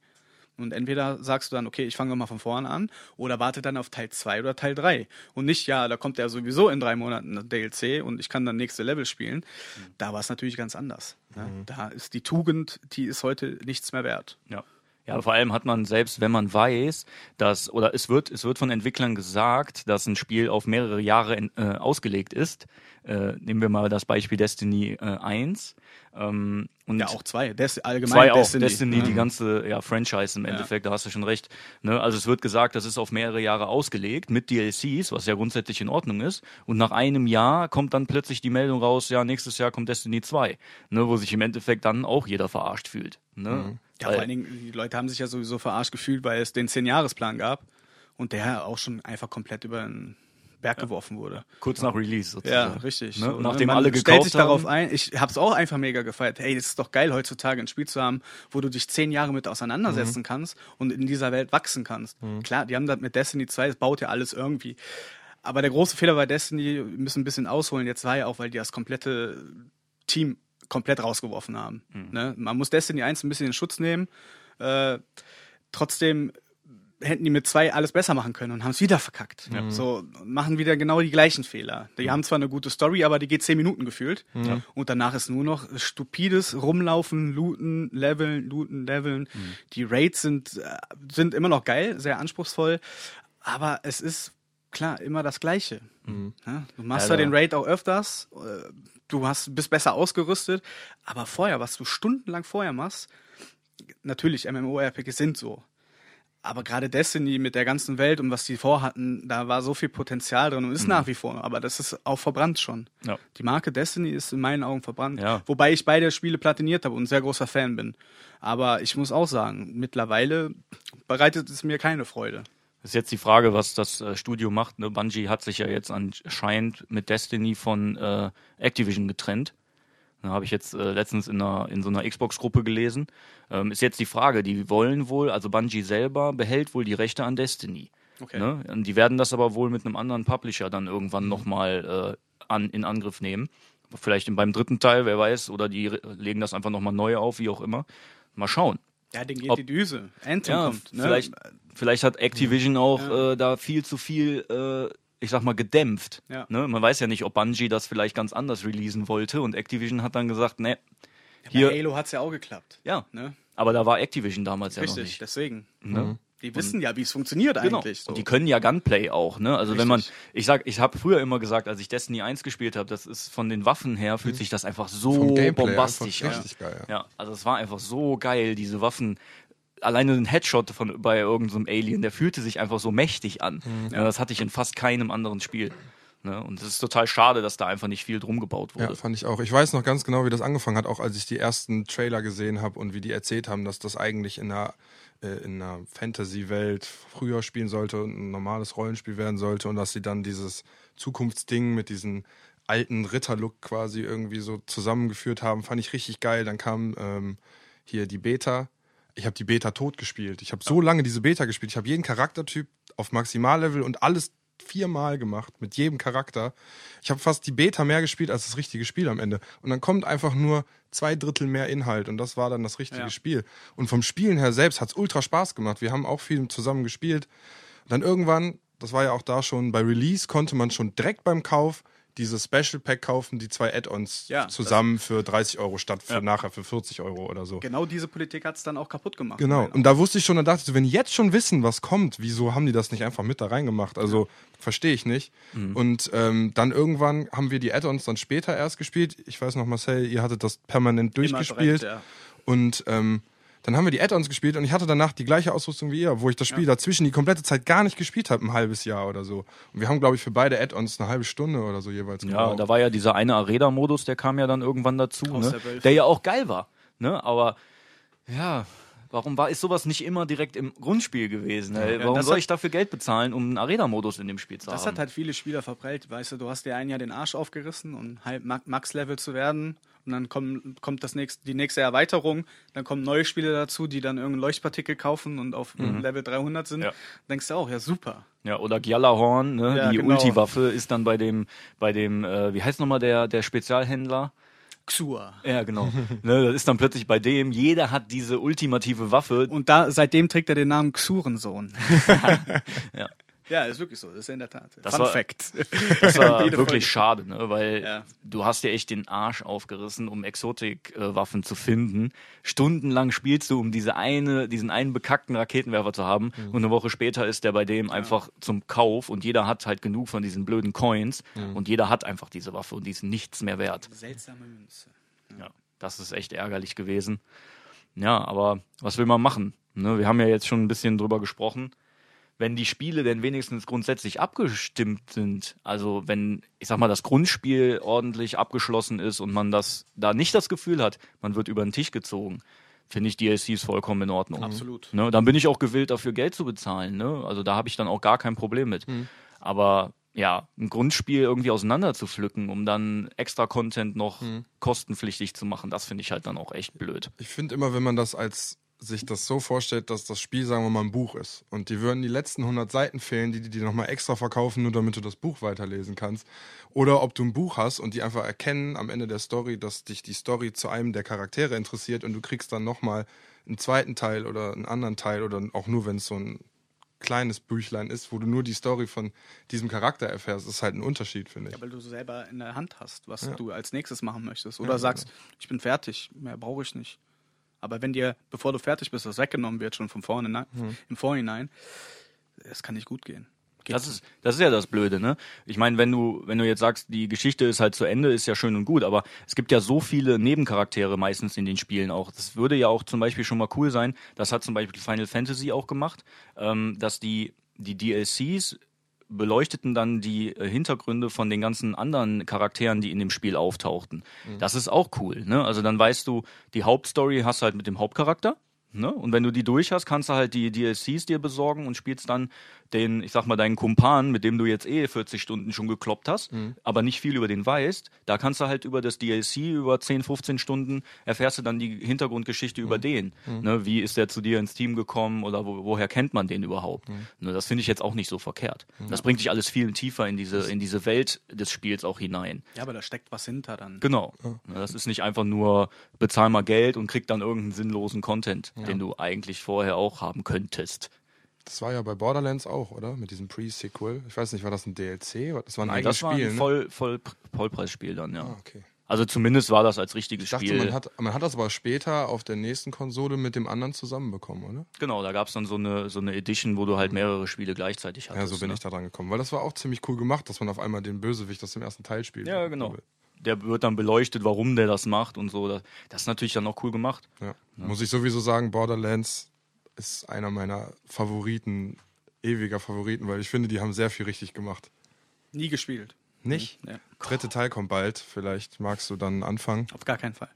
Und entweder sagst du dann, okay, ich fange mal von vorne an, oder warte dann auf Teil 2 oder Teil 3. Und nicht, ja, da kommt ja sowieso in drei Monaten ein DLC und ich kann dann nächste Level spielen. Mhm. Da war es natürlich ganz anders. Ne? Mhm. Da ist die Tugend, die ist heute nichts mehr wert. Ja. Ja, vor allem hat man selbst, wenn man weiß, dass, oder es wird, es wird von Entwicklern gesagt, dass ein Spiel auf mehrere Jahre in, äh, ausgelegt ist. Äh, nehmen wir mal das Beispiel Destiny äh, 1. Ähm, und ja, auch zwei. Des allgemein zwei Destiny. auch. Destiny, ja. die ganze ja, Franchise im Endeffekt, ja. da hast du schon recht. Ne? Also es wird gesagt, das ist auf mehrere Jahre ausgelegt mit DLCs, was ja grundsätzlich in Ordnung ist. Und nach einem Jahr kommt dann plötzlich die Meldung raus, ja, nächstes Jahr kommt Destiny 2. Ne? Wo sich im Endeffekt dann auch jeder verarscht fühlt. Ne? Mhm. Ja, vor allen Dingen, die Leute haben sich ja sowieso verarscht gefühlt, weil es den 10-Jahres-Plan gab und der auch schon einfach komplett über den Berg geworfen wurde. Kurz nach Release sozusagen. Ja, richtig. Ne? So, Nachdem man alle gekauft stellt sich haben. darauf ein. Ich habe es auch einfach mega gefeiert. Hey, es ist doch geil, heutzutage ein Spiel zu haben, wo du dich zehn Jahre mit auseinandersetzen mhm. kannst und in dieser Welt wachsen kannst. Mhm. Klar, die haben das mit Destiny 2, das baut ja alles irgendwie. Aber der große Fehler bei Destiny, wir müssen ein bisschen ausholen, jetzt war ja auch, weil die das komplette Team komplett rausgeworfen haben. Mhm. Ne? Man muss Destiny 1 ein bisschen in Schutz nehmen. Äh, trotzdem hätten die mit zwei alles besser machen können und haben es wieder verkackt. Ja. So machen wieder genau die gleichen Fehler. Die mhm. haben zwar eine gute Story, aber die geht zehn Minuten gefühlt. Mhm. Und danach ist nur noch stupides Rumlaufen, Looten, Leveln, Looten, Leveln. Mhm. Die Raids sind, äh, sind immer noch geil, sehr anspruchsvoll. Aber es ist klar immer das Gleiche. Mhm. Ja, du machst ja, ja den Raid auch öfters. Äh, du hast, bist besser ausgerüstet. Aber vorher, was du stundenlang vorher machst, natürlich, MMORPGs sind so. Aber gerade Destiny mit der ganzen Welt und was die vorhatten, da war so viel Potenzial drin und ist mhm. nach wie vor. Aber das ist auch verbrannt schon. Ja. Die Marke Destiny ist in meinen Augen verbrannt. Ja. Wobei ich beide Spiele platiniert habe und ein sehr großer Fan bin. Aber ich muss auch sagen, mittlerweile bereitet es mir keine Freude. Das ist jetzt die Frage, was das äh, Studio macht. Ne? Bungie hat sich ja jetzt anscheinend mit Destiny von äh, Activision getrennt. Da habe ich jetzt äh, letztens in, einer, in so einer Xbox-Gruppe gelesen. Ähm, ist jetzt die Frage, die wollen wohl, also Bungie selber behält wohl die Rechte an Destiny. Okay. Ne? Und die werden das aber wohl mit einem anderen Publisher dann irgendwann mhm. nochmal äh, an, in Angriff nehmen. Vielleicht beim dritten Teil, wer weiß, oder die legen das einfach nochmal neu auf, wie auch immer. Mal schauen. Ja, den geht Ob, die Düse. Anthem ja, kommt. Ne? Vielleicht, vielleicht hat Activision auch ja. äh, da viel zu viel äh, ich sag mal, gedämpft. Ja. Ne? Man weiß ja nicht, ob Bungie das vielleicht ganz anders releasen wollte und Activision hat dann gesagt, ne, hier. Bei Halo hat's ja auch geklappt. Ja. Ne? Aber da war Activision damals Richtig, ja noch nicht. deswegen. Ne? Mhm. Die wissen ja, wie es funktioniert Genau. eigentlich. So. Und die können ja Gunplay auch, ne? Also wenn man, Richtig. ich sag, ich habe früher immer gesagt, als ich Destiny 1 gespielt habe, das ist von den Waffen her fühlt sich das einfach so Mhm. Gameplay bombastisch an. richtig geil, ja. Ja, also es war einfach so geil, diese Waffen. Alleine ein Headshot von bei irgendeinem Alien, der fühlte sich einfach so mächtig an. Mhm. Ja, das hatte ich in fast keinem anderen Spiel. Ne? Und es ist total schade, dass da einfach nicht viel drum gebaut wurde. Ja, fand ich auch. Ich weiß noch ganz genau, wie das angefangen hat, auch als ich die ersten Trailer gesehen habe und wie die erzählt haben, dass das eigentlich in einer, äh, in einer Fantasy-Welt früher spielen sollte und ein normales Rollenspiel werden sollte und dass sie dann dieses Zukunftsding mit diesen alten Ritterlook quasi irgendwie so zusammengeführt haben, fand ich richtig geil. Dann kam ähm, hier die Beta. Ich habe die Beta tot gespielt. Ich habe so lange diese Beta gespielt. Ich habe jeden Charaktertyp auf Maximallevel und alles viermal gemacht mit jedem Charakter. Ich habe fast die Beta mehr gespielt als das richtige Spiel am Ende. Und dann kommt einfach nur zwei Drittel mehr Inhalt und das war dann das richtige Ja. Spiel. Und vom Spielen her selbst hat's ultra Spaß gemacht. Wir haben auch viel zusammen gespielt. Und dann irgendwann, das war ja auch da schon, bei Release konnte man schon direkt beim Kauf dieses Special Pack kaufen, die zwei Add-ons Ja, zusammen für 30 Euro statt für Ja. nachher für 40 Euro oder so. genau diese Politik hat es dann auch kaputt gemacht. Genau. Und da wusste ich schon, da dachte ich wenn die jetzt schon wissen, was kommt, wieso haben die das nicht einfach mit da reingemacht? Also verstehe ich nicht. Mhm. Und ähm, dann irgendwann haben wir die Add-ons dann später erst gespielt. Ich weiß noch, Marcel, ihr hattet das permanent durchgespielt. direkt, ja. Und ähm, dann haben wir die Add-ons gespielt und ich hatte danach die gleiche Ausrüstung wie ihr, wo ich das Spiel dazwischen die komplette Zeit gar nicht gespielt habe, ein halbes Jahr oder so. Und wir haben, glaube ich, für beide Add-ons eine halbe Stunde oder so jeweils Ja, gebraucht. da war ja dieser eine Arena-Modus, der kam ja dann irgendwann dazu, ne? der der ja auch geil war. Ne? Aber ja, warum war ist sowas nicht immer direkt im Grundspiel gewesen? ey? Ja, warum das soll hat- ich dafür Geld bezahlen, um einen Arena-Modus in dem Spiel zu Das haben? hat halt viele Spieler verprellt, weißt du, du hast dir ein Jahr den Arsch aufgerissen, um halb Ma- Max-Level zu werden und dann kommt, kommt das nächste, die nächste Erweiterung, dann kommen neue Spieler dazu, die dann irgendeinen Leuchtpartikel kaufen und auf Level 300 sind. Mhm. Ja. Denkst du auch, ja super. Ja, oder Gjallarhorn, ne? Ja, die genau. Ulti-Waffe ist dann bei dem, bei dem, äh, wie heißt nochmal der, der Spezialhändler? Xur. Ja, genau. ne, das ist dann plötzlich bei dem, jeder hat diese ultimative Waffe. Und da, seitdem trägt er den Namen Xurensohn. Ja. Ja, ist wirklich so, das ist in der Tat. Das Fun war- Fact. Das war wirklich Folge. schade, ne? weil Ja. du hast dir echt den Arsch aufgerissen, um Exotik-Waffen zu finden. Stundenlang spielst du, um diese eine, diesen einen bekackten Raketenwerfer zu haben Mhm. und eine Woche später ist der bei dem einfach zum Kauf und jeder hat halt genug von diesen blöden Coins Mhm. und jeder hat einfach diese Waffe und die ist nichts mehr wert. Seltsame Münze. Ja, das ist echt ärgerlich gewesen. Ja, aber was will man machen? Ne, wir haben ja jetzt schon ein bisschen drüber gesprochen. Wenn die Spiele denn wenigstens grundsätzlich abgestimmt sind, also wenn, ich sag mal, das Grundspiel ordentlich abgeschlossen ist und man das da nicht das Gefühl hat, man wird über den Tisch gezogen, finde ich DLCs vollkommen in Ordnung. Absolut. Ne, dann bin ich auch gewillt, dafür Geld zu bezahlen. Ne? Also da habe ich dann auch gar kein Problem mit. Aber ja, ein Grundspiel irgendwie auseinander zu pflücken, um dann extra Content noch kostenpflichtig zu machen, das finde ich halt dann auch echt blöd. Ich finde immer, wenn man das als sich das so vorstellt, dass das Spiel, sagen wir mal, ein Buch ist und die würden die letzten 100 Seiten fehlen, die die dir nochmal extra verkaufen, nur damit du das Buch weiterlesen kannst. Oder ob du ein Buch hast und die einfach erkennen am Ende der Story, dass dich die Story zu einem der Charaktere interessiert und du kriegst dann nochmal einen zweiten Teil oder einen anderen Teil oder auch nur, wenn es so ein kleines Büchlein ist, wo du nur die Story von diesem Charakter erfährst, ist halt ein Unterschied, finde ich. Ja, weil du selber in der Hand hast, was Ja. du als nächstes machen möchtest. Oder sagst, ich bin fertig, mehr brauche ich nicht. Aber wenn dir, bevor du fertig bist, das weggenommen wird, schon von vorne, ne? im Vorhinein, es kann nicht gut gehen. Geht Das ist, das ist ja das Blöde, ne? Ich meine, wenn du, wenn du jetzt sagst, die Geschichte ist halt zu Ende, ist ja schön und gut, aber es gibt ja so viele Nebencharaktere meistens in den Spielen auch. Das würde ja auch zum Beispiel schon mal cool sein, das hat zum Beispiel Final Fantasy auch gemacht, ähm, dass die, die DLCs beleuchteten dann die äh, Hintergründe von den ganzen anderen Charakteren, die in dem Spiel auftauchten. Das ist auch cool, ne? Also dann weißt du, die Hauptstory hast du halt mit dem Hauptcharakter, ne? Und wenn du die durch hast, kannst du halt die DLCs dir besorgen und spielst dann den, ich sag mal, deinen Kumpan, mit dem du jetzt eh 40 Stunden schon gekloppt hast, aber nicht viel über den weißt, da kannst du halt über das DLC über 10, 15 Stunden erfährst du dann die Hintergrundgeschichte über den. Ne? Wie ist der zu dir ins Team gekommen oder wo, woher kennt man den überhaupt? Ne? Das finde ich jetzt auch nicht so verkehrt. Das bringt dich alles viel tiefer in diese, in diese Welt des Spiels auch hinein. Ja, aber da steckt was hinter dann. Genau. Ne, Das ist nicht einfach nur bezahl mal Geld und krieg dann irgendeinen sinnlosen Content, den du eigentlich vorher auch haben könntest. Das war ja bei Borderlands auch, oder? Mit diesem Pre-Sequel. Ich weiß nicht, war das ein DLC? Das war ein eigenes das war Spiel, ein ne? Voll, Voll, Vollpreisspiel dann, ja. Ah, okay. Also zumindest war das als richtiges Ich dachte, Spiel. man hat, man hat das aber später auf der nächsten Konsole mit dem anderen zusammenbekommen, oder? genau, da gab es dann so eine, so eine Edition, wo du halt mehrere Spiele gleichzeitig hattest. Ja, so bin ne? ich da dran gekommen. Weil das war auch ziemlich cool gemacht, dass man auf einmal den Bösewicht aus dem ersten Teil spielt. Ja, genau. Der wird dann beleuchtet, warum der das macht und so. Das ist natürlich dann auch cool gemacht. Ja. Muss ich sowieso sagen, Borderlands ist einer meiner Favoriten, ewiger Favoriten, weil ich finde, die haben sehr viel richtig gemacht. Nie gespielt. Nicht? Ja. Dritte Teil kommt bald. Vielleicht magst du dann anfangen. Auf gar keinen Fall.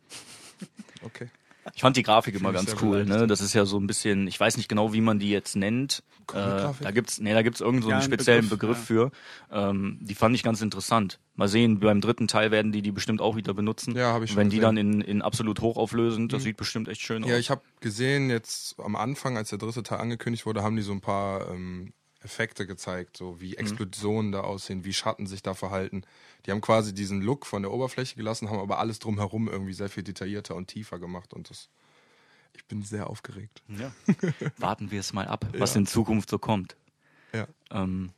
Okay. Ich fand die Grafik immer ganz cool. Ne? Das ist ja so ein bisschen, ich weiß nicht genau, wie man die jetzt nennt. Äh, da gibt's, nee, da gibt's irgend so Ja, einen speziellen Begriff, Begriff, für. Ähm, die fand ich ganz interessant. Mal sehen, beim dritten Teil werden die die bestimmt auch wieder benutzen. Ja, hab ich schon Wenn die gesehen. Mhm. dann in, in absolut hochauflösend, das sieht bestimmt echt schön Ja, aus. ich habe gesehen, jetzt am Anfang, als der dritte Teil angekündigt wurde, haben die so ein paar ähm, Effekte gezeigt, so wie Explosionen da aussehen, wie Schatten sich da verhalten. Die haben quasi diesen Look von der Oberfläche gelassen, haben aber alles drumherum irgendwie sehr viel detaillierter und tiefer gemacht und das. Ich bin sehr aufgeregt. Ja. Warten wir es mal ab, was Ja. in Zukunft so kommt. Ja. Ähm,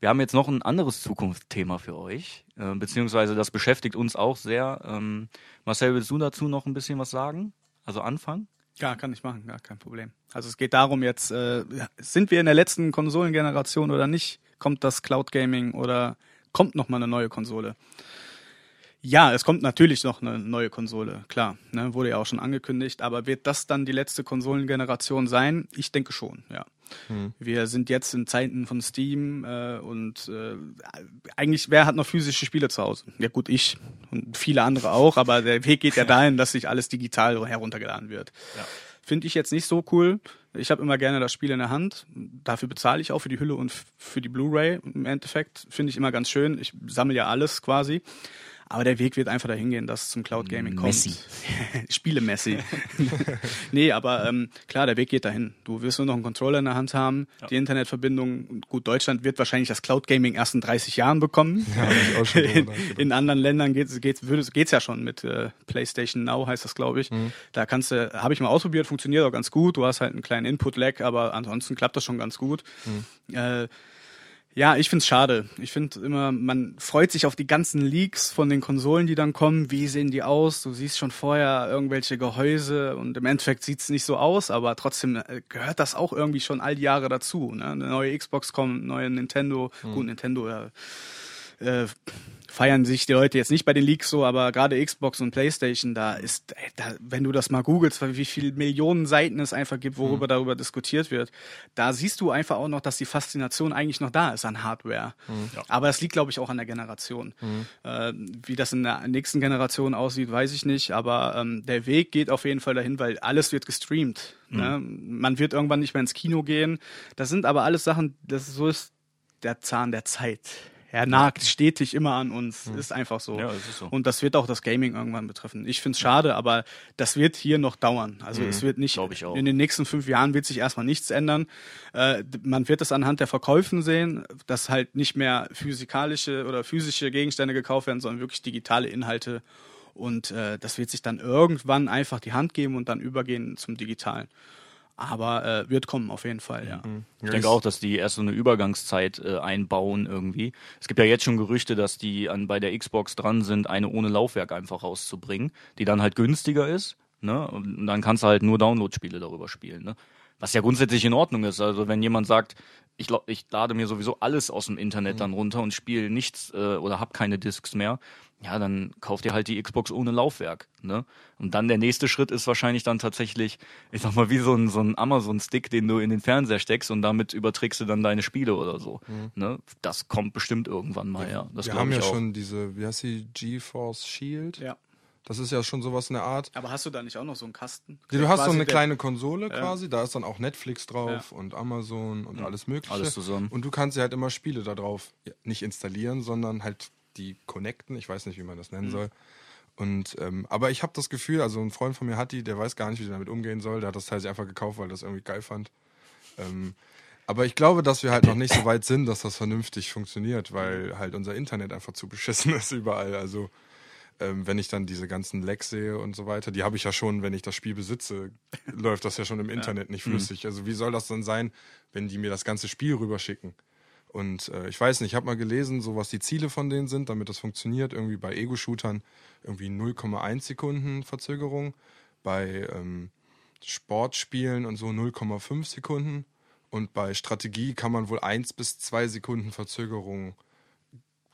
wir haben jetzt noch ein anderes Zukunftsthema für euch, äh, beziehungsweise das beschäftigt uns auch sehr. Ähm, Marcel, willst du dazu noch ein bisschen was sagen? Also anfangen? Ja, kann ich machen, gar kein Problem. Also es geht darum jetzt, äh, sind wir in der letzten Konsolengeneration oder nicht? Kommt das Cloud Gaming oder kommt noch mal eine neue Konsole? Ja, es kommt natürlich noch eine neue Konsole, klar, ne, wurde ja auch schon angekündigt, aber wird das dann die letzte Konsolengeneration sein? Ich denke schon, ja. Wir sind jetzt in Zeiten von Steam äh, und äh, eigentlich, wer hat noch physische Spiele zu Hause? Ja gut, ich und viele andere auch, aber der Weg geht ja dahin, dass sich alles digital heruntergeladen wird. Finde ich jetzt nicht so cool. Ich habe immer gerne das Spiel in der Hand. Dafür bezahle ich auch für die Hülle und für die Blu-ray im Endeffekt. Finde ich immer ganz schön. Ich sammle ja alles quasi. Aber der Weg wird einfach dahin gehen, dass es zum Cloud Gaming kommt. Messi. Spiele Messi. nee, aber ähm, klar, der Weg geht dahin. Du wirst nur noch einen Controller in der Hand haben, die Internetverbindung. Gut, Deutschland wird wahrscheinlich das Cloud Gaming erst in 30 Jahren bekommen. Ja, in, in anderen Ländern geht's geht's würde geht's ja schon mit äh, PlayStation Now heißt das, glaube ich. Mhm. Da kannst du, habe ich mal ausprobiert, funktioniert auch ganz gut. Du hast halt einen kleinen Input-Lag, aber ansonsten klappt das schon ganz gut. Mhm. Äh, ja, ich find's schade. Ich finde immer, man freut sich auf die ganzen Leaks von den Konsolen, die dann kommen. Wie sehen die aus? Du siehst schon vorher irgendwelche Gehäuse und im Endeffekt sieht's nicht so aus, aber trotzdem äh, gehört das auch irgendwie schon all die Jahre dazu. Ne? Eine neue Xbox kommt, neue Nintendo. Gut, Nintendo ja, äh, feiern sich die Leute jetzt nicht bei den Leaks so, aber gerade Xbox und PlayStation, da ist, da, wenn du das mal googelst, wie viele Millionen Seiten es einfach gibt, worüber darüber diskutiert wird, da siehst du einfach auch noch, dass die Faszination eigentlich noch da ist an Hardware. Aber es liegt, glaube ich, auch an der Generation. Äh, wie das in der nächsten Generation aussieht, weiß ich nicht, aber ähm, der Weg geht auf jeden Fall dahin, weil alles wird gestreamt. Ne? Man wird irgendwann nicht mehr ins Kino gehen. Das sind aber alles Sachen, das ist so ist der Zahn der Zeit. Er nagt stetig immer an uns. Ist einfach so. Ja, es ist so. Und das wird auch das Gaming irgendwann betreffen. Ich find's schade, aber das wird hier noch dauern. Also es wird nicht, in den nächsten fünf Jahren wird sich erstmal nichts ändern. Äh, man wird es anhand der Verkäufen sehen, dass halt nicht mehr physikalische oder physische Gegenstände gekauft werden, sondern wirklich digitale Inhalte. Und äh, das wird sich dann irgendwann einfach die Hand geben und dann übergehen zum Digitalen. Aber äh, wird kommen auf jeden Fall, ja. Ich denke auch, dass die erst so eine Übergangszeit äh, einbauen irgendwie. Es gibt ja jetzt schon Gerüchte, dass die an, bei der Xbox dran sind, eine ohne Laufwerk einfach rauszubringen, die dann halt günstiger ist. Ne? Und dann kannst du halt nur Download-Spiele darüber spielen. Ne? Was ja grundsätzlich in Ordnung ist. Also wenn jemand sagt, ich, ich lade mir sowieso alles aus dem Internet dann runter und spiele nichts äh, oder hab keine Discs mehr, ja, dann kauf dir halt die Xbox ohne Laufwerk. Ne? Und dann der nächste Schritt ist wahrscheinlich dann tatsächlich, ich sag mal, wie so ein, so ein Amazon-Stick, den du in den Fernseher steckst und damit überträgst du dann deine Spiele oder so. Ne? Das kommt bestimmt irgendwann mal, ja. Das Wir haben ich ja auch. schon diese, wie heißt die, GeForce Shield? ja. Das ist ja schon sowas in der Art. Aber hast du da nicht auch noch so einen Kasten? Ja, du hast so eine kleine Konsole quasi, da ist dann auch Netflix drauf Ja. und Amazon und alles mögliche. Alles zusammen. Und du kannst ja halt immer Spiele da drauf ja, nicht installieren, sondern halt die connecten. Ich weiß nicht, wie man das Mhm. nennen soll. Und ähm, aber ich habe das Gefühl, also ein Freund von mir hat die, der weiß gar nicht, wie er damit umgehen soll. Der hat das Teil sich einfach gekauft, weil er das irgendwie geil fand. Ähm, aber ich glaube, dass wir halt noch nicht so weit sind, dass das vernünftig funktioniert, weil halt unser Internet einfach zu beschissen ist überall. Also ähm, wenn ich dann diese ganzen Lags sehe und so weiter, die habe ich ja schon, wenn ich das Spiel besitze, läuft das ja schon im Internet nicht flüssig. Also wie soll das dann sein, wenn die mir das ganze Spiel rüberschicken? Und äh, ich weiß nicht, ich habe mal gelesen, so was die Ziele von denen sind, damit das funktioniert. Irgendwie bei Ego-Shootern irgendwie 0,1 Sekunden Verzögerung, bei ähm, Sportspielen und so 0,5 Sekunden. Und bei Strategie kann man wohl 1 bis 2 Sekunden Verzögerung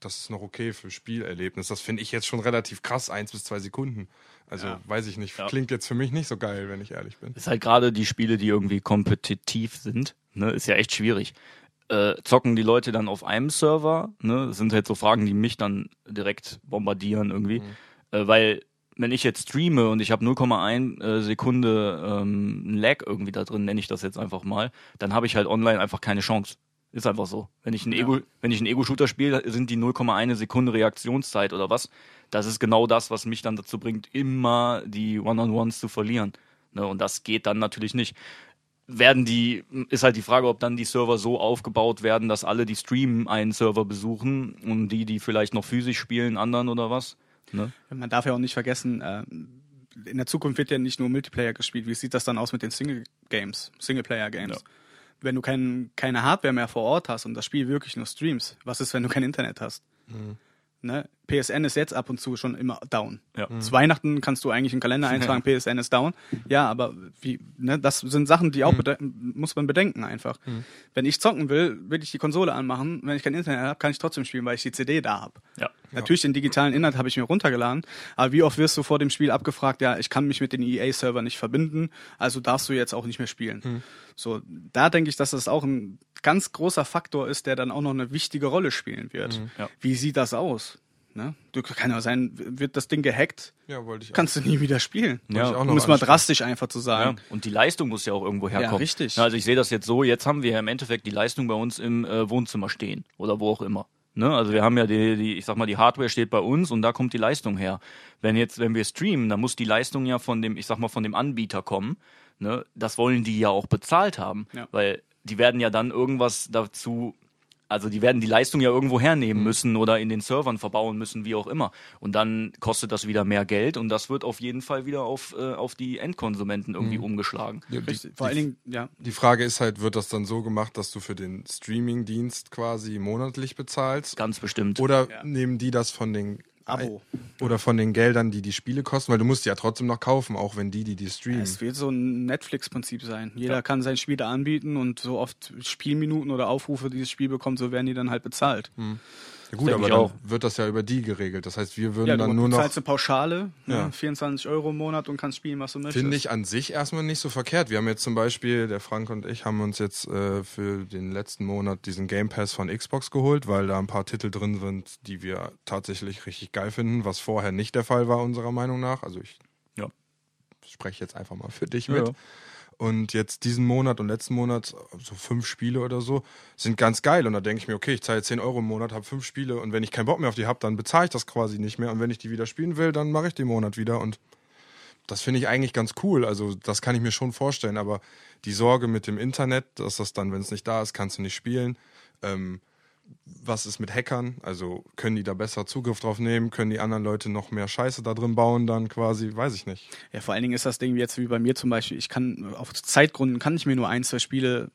das ist noch okay für Spielerlebnis. Das finde ich jetzt schon relativ krass, eins bis zwei Sekunden. Also Ja. weiß ich nicht, Ja. klingt jetzt für mich nicht so geil, wenn ich ehrlich bin. Ist halt gerade die Spiele, die irgendwie kompetitiv sind, ne, ist ja echt schwierig. Äh, zocken die Leute dann auf einem Server, ne, das sind halt so Fragen, die mich dann direkt bombardieren irgendwie, äh, weil wenn ich jetzt streame und ich habe 0,1 äh, Sekunde ähm, Lag irgendwie da drin, nenne ich das jetzt einfach mal, dann habe ich halt online einfach keine Chance. Ist einfach so. Wenn ich einen Ja. Ego, wenn ich einen Ego-Shooter spiele, sind die 0,1 Sekunde Reaktionszeit oder was. Das ist genau das, was mich dann dazu bringt, immer die One-on-Ones zu verlieren. Ne, und das geht dann natürlich nicht. Werden die, ist halt die Frage, ob dann die Server so aufgebaut werden, dass alle, die streamen, einen Server besuchen und die, die vielleicht noch physisch spielen, anderen oder was. Ne? Man darf ja auch nicht vergessen, äh, in der Zukunft wird ja nicht nur Multiplayer gespielt. Wie sieht das dann aus mit den Single-Games, Singleplayer-Games? Ja. Wenn du kein, keine Hardware mehr vor Ort hast und das Spiel wirklich nur streamst, was ist, wenn du kein Internet hast? Ne? PSN ist jetzt ab und zu schon immer down. Ja. Zu Weihnachten kannst du eigentlich im Kalender eintragen, PSN ist down. Ja, aber wie, ne, das sind Sachen, die auch bede- muss man bedenken einfach. Wenn ich zocken will, will ich die Konsole anmachen. Wenn ich kein Internet habe, kann ich trotzdem spielen, weil ich die CD da habe. Ja. Natürlich den digitalen Inhalt habe ich mir runtergeladen, aber wie oft wirst du vor dem Spiel abgefragt, ja, ich kann mich mit den EA-Server nicht verbinden, also darfst du jetzt auch nicht mehr spielen. So, da denke ich, dass das auch ein ganz großer Faktor ist, der dann auch noch eine wichtige Rolle spielen wird. Ja. Wie sieht das aus? Ne? Du kann ja sein, wird das Ding gehackt, Ja, wollte ich kannst du nie wieder spielen. Ja, auch Um es mal drastisch einfach zu Ja, sagen. und die Leistung muss ja auch irgendwo herkommen. richtig. Ja, also ich sehe das jetzt so, jetzt haben wir ja im Endeffekt die Leistung bei uns im äh, Wohnzimmer stehen oder wo auch immer. Ne? Also wir haben ja die, die, ich sag mal, die Hardware steht bei uns und da kommt die Leistung her. Wenn jetzt, wenn wir streamen, dann muss die Leistung ja von dem, ich sag mal, von dem Anbieter kommen. Ne? Das wollen die ja auch bezahlt haben. Ja. Weil die werden ja dann irgendwas dazu, also die werden die Leistung ja irgendwo hernehmen müssen oder in den Servern verbauen müssen, wie auch immer. Und dann kostet das wieder mehr Geld und das wird auf jeden Fall wieder auf, äh, auf die Endkonsumenten irgendwie umgeschlagen. Ja, die. Vor allen Dingen, ja, die Frage ist halt, wird das dann so gemacht, dass du für den Streaming-Dienst quasi monatlich bezahlst? Ganz bestimmt. Oder Ja. nehmen die das von den Abo. oder von den Geldern, die die Spiele kosten? Weil du musst die ja trotzdem noch kaufen, auch wenn die, die die streamen. Es wird so ein Netflix-Prinzip sein. Jeder kann sein Spiel da anbieten und so oft Spielminuten oder Aufrufe dieses Spiel bekommt, so werden die dann halt bezahlt. Ja, gut, aber dann auch. wird das ja über die geregelt. Das heißt, wir würden Ja, dann du nur noch. zahlst eine Pauschale, Ja. ne, 24 Euro im Monat und kannst spielen, was du möchtest. Finde ich an sich erstmal nicht so verkehrt. Wir haben jetzt zum Beispiel, der Frank und ich haben uns jetzt äh, für den letzten Monat diesen Game Pass von Xbox geholt, weil da ein paar Titel drin sind, die wir tatsächlich richtig geil finden, was vorher nicht der Fall war, unserer Meinung nach. Also ich Ja. spreche jetzt einfach mal für dich Ja, mit. Und jetzt diesen Monat und letzten Monat, so fünf Spiele oder so, sind ganz geil. Und da denke ich mir, okay, ich zahle 10 Euro im Monat, habe fünf Spiele und wenn ich keinen Bock mehr auf die habe, dann bezahle ich das quasi nicht mehr. Und wenn ich die wieder spielen will, dann mache ich im Monat wieder. Und das finde ich eigentlich ganz cool. Also das kann ich mir schon vorstellen. Aber die Sorge mit dem Internet, dass das dann, wenn es nicht da ist, kannst du nicht spielen. Ähm, was ist mit Hackern? Also können die da besser Zugriff drauf nehmen? Können die anderen Leute noch mehr Scheiße da drin bauen dann quasi? Weiß ich nicht. Ja, vor allen Dingen ist das Ding jetzt wie bei mir zum Beispiel, ich kann, auf Zeitgründen kann ich mir nur ein, zwei Spiele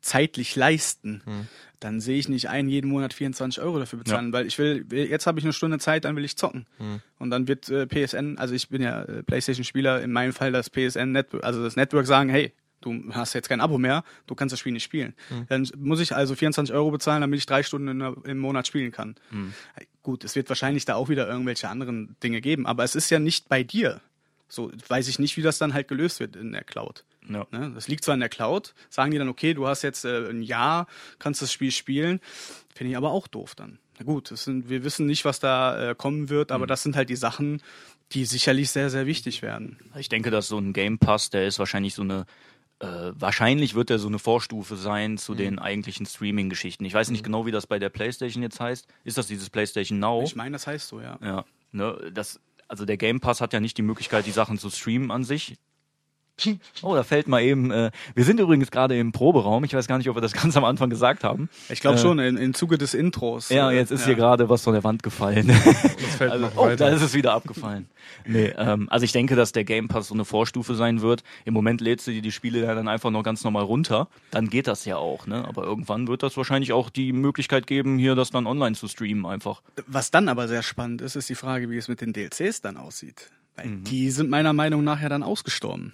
zeitlich leisten. Dann sehe ich nicht ein, jeden Monat 24 Euro dafür bezahlen, weil ich will, jetzt habe ich eine Stunde Zeit, dann will ich zocken. Und dann wird äh, PSN, also ich bin ja äh, Playstation-Spieler, in meinem Fall das PSN Network, also das Network sagen, hey, du hast jetzt kein Abo mehr, du kannst das Spiel nicht spielen. Dann muss ich also 24 Euro bezahlen, damit ich drei Stunden in im Monat spielen kann. Gut, es wird wahrscheinlich da auch wieder irgendwelche anderen Dinge geben, aber es ist ja nicht bei dir. So weiß ich nicht, wie das dann halt gelöst wird in der Cloud. Ja. Ne? Das liegt zwar in der Cloud, sagen die dann, okay, du hast jetzt äh, ein Jahr, kannst das Spiel spielen. Finde ich aber auch doof dann. Na gut, sind, wir wissen nicht, was da äh, kommen wird, aber das sind halt die Sachen, die sicherlich sehr, sehr wichtig werden. Ich denke, dass so ein Game Pass, der ist wahrscheinlich so eine, äh, wahrscheinlich wird er so eine Vorstufe sein zu den eigentlichen Streaming-Geschichten. Ich weiß nicht genau, wie das bei der PlayStation jetzt heißt. Ist das dieses PlayStation Now? Ich meine, das heißt so, ja. Ja, ne, das, also der Game Pass hat ja nicht die Möglichkeit, die Sachen zu streamen an sich. Oh, da fällt mal eben. Äh, wir sind übrigens gerade im Proberaum. Ich weiß gar nicht, ob wir das ganz am Anfang gesagt haben. Ich glaube Äh, schon, in, im Zuge des Intros. Ja, äh, jetzt ist ja. hier gerade was von der Wand gefallen. Das fällt Also, noch oh, weiter. da ist es wieder abgefallen. Nee, ähm, also ich denke, dass der Game Pass so eine Vorstufe sein wird. Im Moment lädst du dir die Spiele ja dann einfach noch ganz normal runter. Dann geht das ja auch, ne? Aber irgendwann wird das wahrscheinlich auch die Möglichkeit geben, hier das dann online zu streamen einfach. Was dann aber sehr spannend ist, ist die Frage, wie es mit den DLCs dann aussieht. Weil Mhm. die sind meiner Meinung nach ja dann ausgestorben.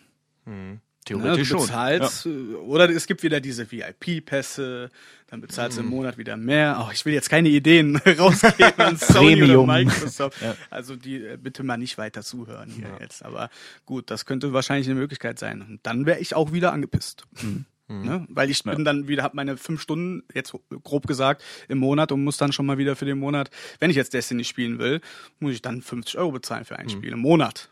Theoretisch ne? du schon. bezahlst, äh, Oder es gibt wieder diese VIP-Pässe, dann bezahlst du Mhm. im Monat wieder mehr. Oh, ich will jetzt keine Ideen rausgeben an Sony Premium. oder Microsoft. Ja. Also die äh, bitte mal nicht weiter zuhören hier jetzt. Aber gut, das könnte wahrscheinlich eine Möglichkeit sein. Und dann wäre ich auch wieder angepisst. Mhm. Ne? Weil ich Ja. bin dann wieder, habe meine fünf Stunden, jetzt grob gesagt, im Monat und muss dann schon mal wieder für den Monat, wenn ich jetzt Destiny spielen will, muss ich dann 50 Euro bezahlen für ein Spiel im Monat.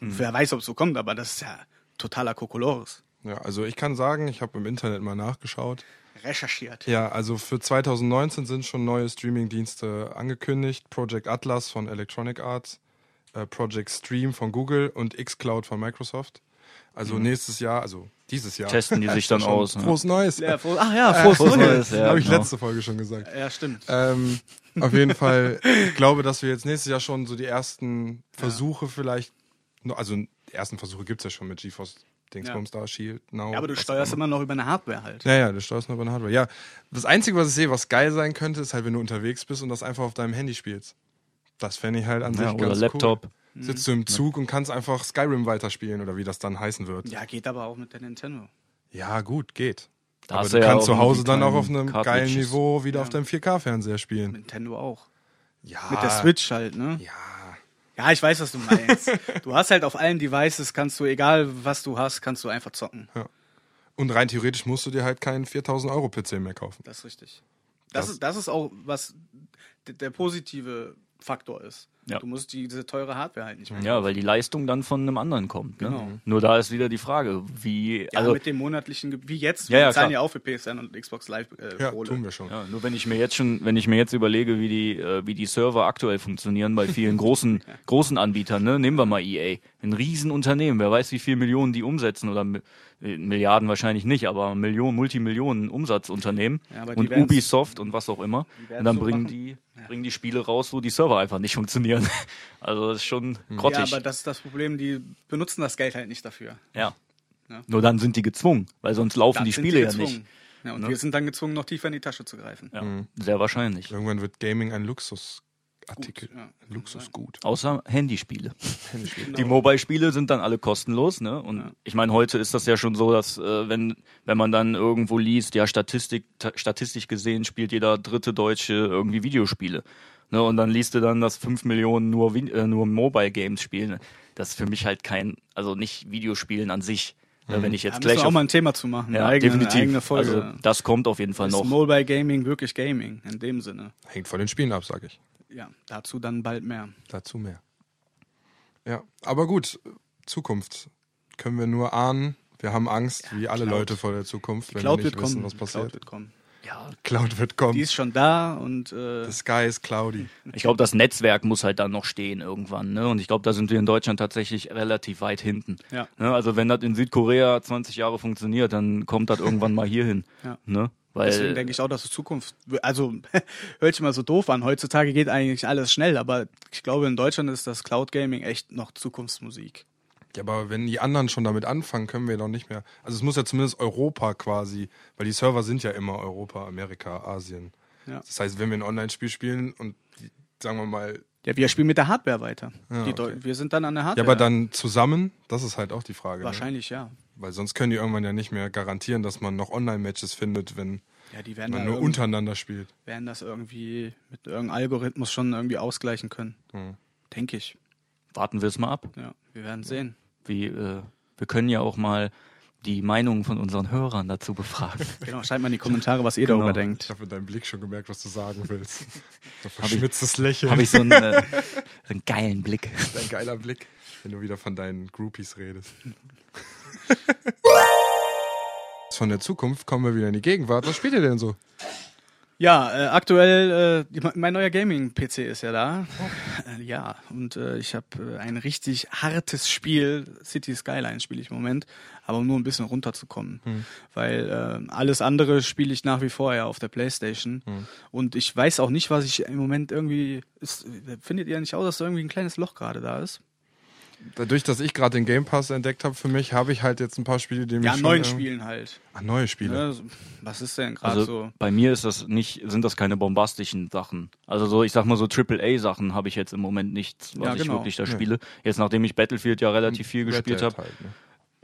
Wer weiß, ob es so kommt, aber das ist ja totaler Kokolores. Ja, also ich kann sagen, ich habe im Internet mal nachgeschaut. Recherchiert. Ja, also für 2019 sind schon neue Streaming-Dienste angekündigt. Project Atlas von Electronic Arts, äh, Project Stream von Google und xCloud von Microsoft. Also nächstes Jahr, also dieses Jahr. Testen die sich dann aus. Ne? Frohes Neues. Ja, froh, ach ja, frohes Frohes Neues. Neues, ja, habe ich genau. letzte Folge schon gesagt. Ja, stimmt. Ähm, auf jeden Fall, ich glaube, dass wir jetzt nächstes Jahr schon so die ersten Versuche vielleicht, no- also die ersten Versuche gibt's ja schon mit GeForce Dingsbums da, Shield, Now. Ja, aber du steuerst immer. immer noch über eine Hardware halt. Ja, ja, du steuerst nur über eine Hardware. Ja, das Einzige, was ich sehe, was geil sein könnte, ist halt, wenn du unterwegs bist und das einfach auf deinem Handy spielst. Das fände ich halt an Ja, sich oder ganz Laptop. cool. Sitzt du im Zug und kannst einfach Skyrim weiterspielen oder wie das dann heißen wird. Ja, geht aber auch mit der Nintendo. Ja, gut, geht. Da aber du ja kannst zu Hause dann auch auf einem geilen. Niveau wieder auf deinem 4K-Fernseher spielen. Nintendo auch. Ja. Mit der Switch halt, ne? Ja. Ja, ich weiß, was du meinst. du hast halt auf allen Devices, kannst du, egal was du hast, kannst du einfach zocken. Und rein theoretisch musst du dir halt keinen 4000 Euro PC mehr kaufen. Das ist richtig. Das, Das- ist, das ist auch, was der positive Faktor ist. Ja. Du musst die, diese teure Hardware halt nicht mehr Ja, weil die Leistung dann von einem anderen kommt. Ne? Genau. Nur da ist wieder die Frage, wie. Ja, also, mit dem monatlichen, wie jetzt, Ja, wir ja, zahlen klar. ja auch für PSN und Xbox Live äh, Ja, Kohle. tun wir schon. ja, nur wenn ich mir jetzt schon, wenn ich mir jetzt überlege, wie die, äh, wie die Server aktuell funktionieren bei vielen großen, großen Anbietern, ne? Nehmen wir mal EA. Ein Riesenunternehmen, wer weiß, wie viel Millionen die umsetzen oder Milliarden wahrscheinlich nicht, aber Millionen, Multimillionen Umsatzunternehmen Ja, die und Ubisoft und was auch immer. Die Und dann so bringen machen. die, bringen die Spiele raus, wo die Server einfach nicht funktionieren. Also das ist schon grottig. Ja, aber das ist das Problem, die benutzen das Geld halt nicht dafür. Ja. Ja. Nur dann sind die gezwungen, weil sonst laufen Dann die Spiele ja gezwungen. nicht. Ja, und Ne? wir sind dann gezwungen, noch tiefer in die Tasche zu greifen. Ja, sehr wahrscheinlich. Irgendwann wird Gaming ein Luxusartikel. Gut, ja. Luxusgut. Außer Handyspiele. Genau. Die Mobile-Spiele sind dann alle kostenlos, ne? Und Ja. ich meine, heute ist das ja schon so, dass äh, wenn wenn man dann irgendwo liest, ja Statistik ta- statistisch gesehen spielt jeder dritte Deutsche irgendwie Videospiele, ne? Und dann liest du dann, dass fünf Millionen nur äh, nur Mobile-Games spielen. Das ist für mich halt kein, also nicht Videospielen an sich. Ne? Wenn ich jetzt wir gleich auch mal ein Thema zu machen. ja, eigene, definitiv. Eine eigene Folge. Also das kommt auf jeden Fall ist noch. Mobile Gaming wirklich Gaming in dem Sinne? Hängt von den Spielen ab, sag ich. Ja, dazu dann bald mehr. Dazu mehr. Ja, aber gut, Zukunft können wir nur ahnen. Wir haben Angst, wie alle Cloud. Leute vor der Zukunft, wenn Cloud wir nicht wird wissen, kommen. was Cloud passiert. wird kommen. Ja, Cloud wird kommen. Die ist schon da und äh, The sky is cloudy. Ich glaube, das Netzwerk muss halt dann noch stehen irgendwann. Ne? Und ich glaube, da sind wir in Deutschland tatsächlich relativ weit hinten. Ja. Ne? Also wenn das in Südkorea 20 Jahre funktioniert, dann kommt das irgendwann mal hier hin. Ja. Ne? Weil, deswegen denke ich auch, dass es Zukunft. Also hört sich mal so doof an. Heutzutage geht eigentlich alles schnell, aber ich glaube, in Deutschland ist das Cloud Gaming echt noch Zukunftsmusik. Ja, aber wenn die anderen schon damit anfangen, können wir doch nicht mehr. Also es muss ja zumindest Europa quasi, weil die Server sind ja immer Europa, Amerika, Asien. Ja. Das heißt, wenn wir ein Online-Spiel spielen und die, sagen wir mal, Ja, wir spielen mit der Hardware weiter. Ja, die okay. Wir sind dann an der ja, Hardware. aber dann zusammen, das ist halt auch die Frage. Ne? Wahrscheinlich ja. Weil sonst können die irgendwann ja nicht mehr garantieren, dass man noch Online-Matches findet, wenn Ja, die werden, man nur untereinander spielt. werden das irgendwie mit irgendeinem Algorithmus schon irgendwie ausgleichen können. Hm. Denke ich. warten wir es mal ab. Ja, wir werden sehen. Wie, äh, wir können ja auch mal die Meinungen von unseren Hörern dazu befragen. Genau, schreibt mal in die Kommentare, was ihr Genau. darüber Ich denkt. habe in deinem Blick schon gemerkt, was du sagen willst. So verschmitztes Lächeln. Habe ich so einen, äh, so einen geilen Blick. Ein geiler Blick, wenn du wieder von deinen Groupies redest. Von der Zukunft kommen wir wieder in die Gegenwart. Was spielt ihr denn so? Ja, äh, aktuell, äh, mein neuer Gaming-PC ist ja da. Äh, ja, und äh, ich habe äh, ein richtig hartes Spiel, City Skylines spiele ich im Moment, aber um nur ein bisschen runterzukommen. Hm. Weil äh, alles andere spiele ich nach wie vor ja auf der Playstation. Hm. Und ich weiß auch nicht, was ich im Moment irgendwie. Ist, findet ihr nicht aus, dass da irgendwie ein kleines Loch gerade da ist? Dadurch, dass ich gerade den Game Pass entdeckt habe für mich, habe ich halt jetzt ein paar Spiele, die mich Ja, neuen Spielen halt. Ah, neue Spiele. Ja, was ist denn gerade also so? Bei mir ist das nicht, sind das keine bombastischen Sachen. Also so, ich sag mal so AAA Sachen habe ich jetzt im Moment nichts, was ja, genau. ich wirklich da spiele. Jetzt nachdem ich Battlefield ja relativ viel gespielt habe. Halt, ne?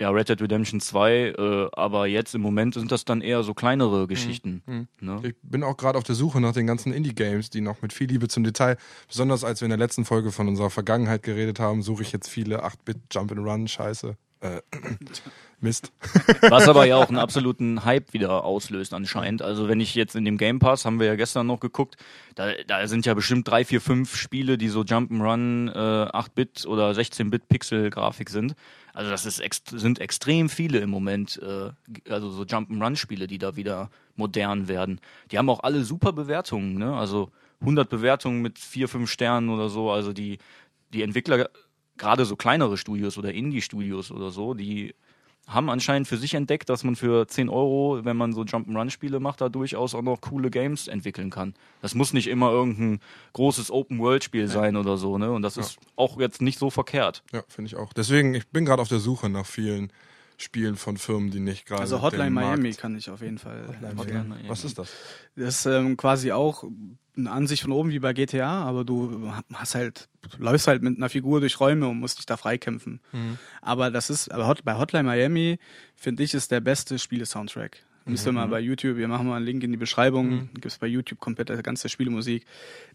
Ja, Red Dead Redemption 2, äh, aber jetzt im Moment sind das dann eher so kleinere Geschichten. Mhm. Ne? Ich bin auch gerade auf der Suche nach den ganzen Indie-Games, die noch mit viel Liebe zum Detail, besonders als wir in der letzten Folge von unserer Vergangenheit geredet haben, suche ich jetzt viele 8-Bit Jump-and-Run-Scheiße. Äh, Mist. Was aber ja auch einen absoluten Hype wieder auslöst anscheinend. Also wenn ich jetzt in dem Game Pass, haben wir ja gestern noch geguckt, da, da sind ja bestimmt drei, vier, fünf Spiele, die so Jump'n'Run äh, 8-Bit oder 16-Bit Pixel-Grafik sind. Also das ist ext sind extrem viele im Moment, äh, also so Jump'n'Run-Spiele, die da wieder modern werden. Die haben auch alle super Bewertungen, ne? Also 100 Bewertungen mit 4, 5 Sternen oder so. Also die, die Entwickler, gerade so kleinere Studios oder Indie-Studios oder so, die haben anscheinend für sich entdeckt, dass man für 10 Euro, wenn man so Jump'n'Run-Spiele macht, da durchaus auch noch coole Games entwickeln kann. Das muss nicht immer irgendein großes Open-World-Spiel ja. sein oder so, ne? Und das ja. ist auch jetzt nicht so verkehrt. Ja, finde ich auch. Deswegen, ich bin gerade auf der Suche nach vielen Spielen von Firmen, die nicht gerade. Also Hotline Miami kann ich auf jeden Fall. Hotline Hotline Miami. Was ist das? Das ist ähm, quasi auch eine Ansicht von oben wie bei GTA, aber du hast halt, du läufst halt mit einer Figur durch Räume und musst dich da freikämpfen. Mhm. Aber das ist, aber Hot, bei Hotline Miami finde ich ist der beste Spiele-Soundtrack. Müsst ihr mhm. mal bei YouTube, wir machen mal einen Link in die Beschreibung, mhm. gibt es bei YouTube komplett die ganze Spielemusik.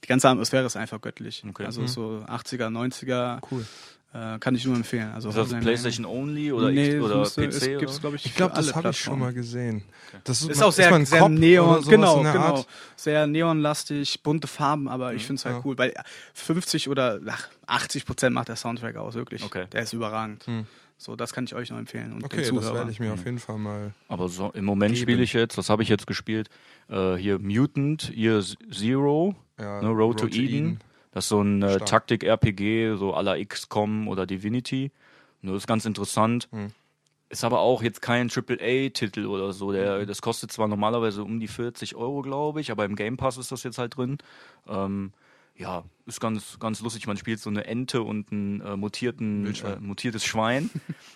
Die ganze Atmosphäre ist einfach göttlich. Okay. Also mhm. so 80er, 90er. Cool. Äh, kann ich nur empfehlen. Also ist das PlayStation Only oder, nee, oder müsste, PC? Es gibt's, glaub ich, ich glaube, das habe ich schon mal gesehen. Okay. Das ist, ist auch sehr, ist sehr Neon, genau, genau. Sehr neonlastig, bunte Farben, aber mhm. ich finde es halt ja. cool, weil 50 oder ach, 80 Prozent macht der Soundtrack aus, wirklich. Okay. Der ist überragend. Mhm. So, das kann ich euch noch empfehlen. Und okay, das werde ich mir auf jeden Fall mal. Aber so, im Moment spiele ich jetzt, was habe ich jetzt gespielt? Äh, hier Mutant, Year Zero, ja, ne, Road, Road, to, Eden. Eden. Das ist so ein äh, Taktik-RPG, so à la XCOM oder Divinity. Nur ist ganz interessant. Hm. Ist aber auch jetzt kein AAA-Titel oder so. Der, mhm. Das kostet zwar normalerweise um die 40 Euro, glaube ich, aber im Game Pass ist das jetzt halt drin. Ähm, ja, ist ganz, ganz lustig. Man spielt so eine Ente und ein äh, mutierten, äh, mutiertes Schwein.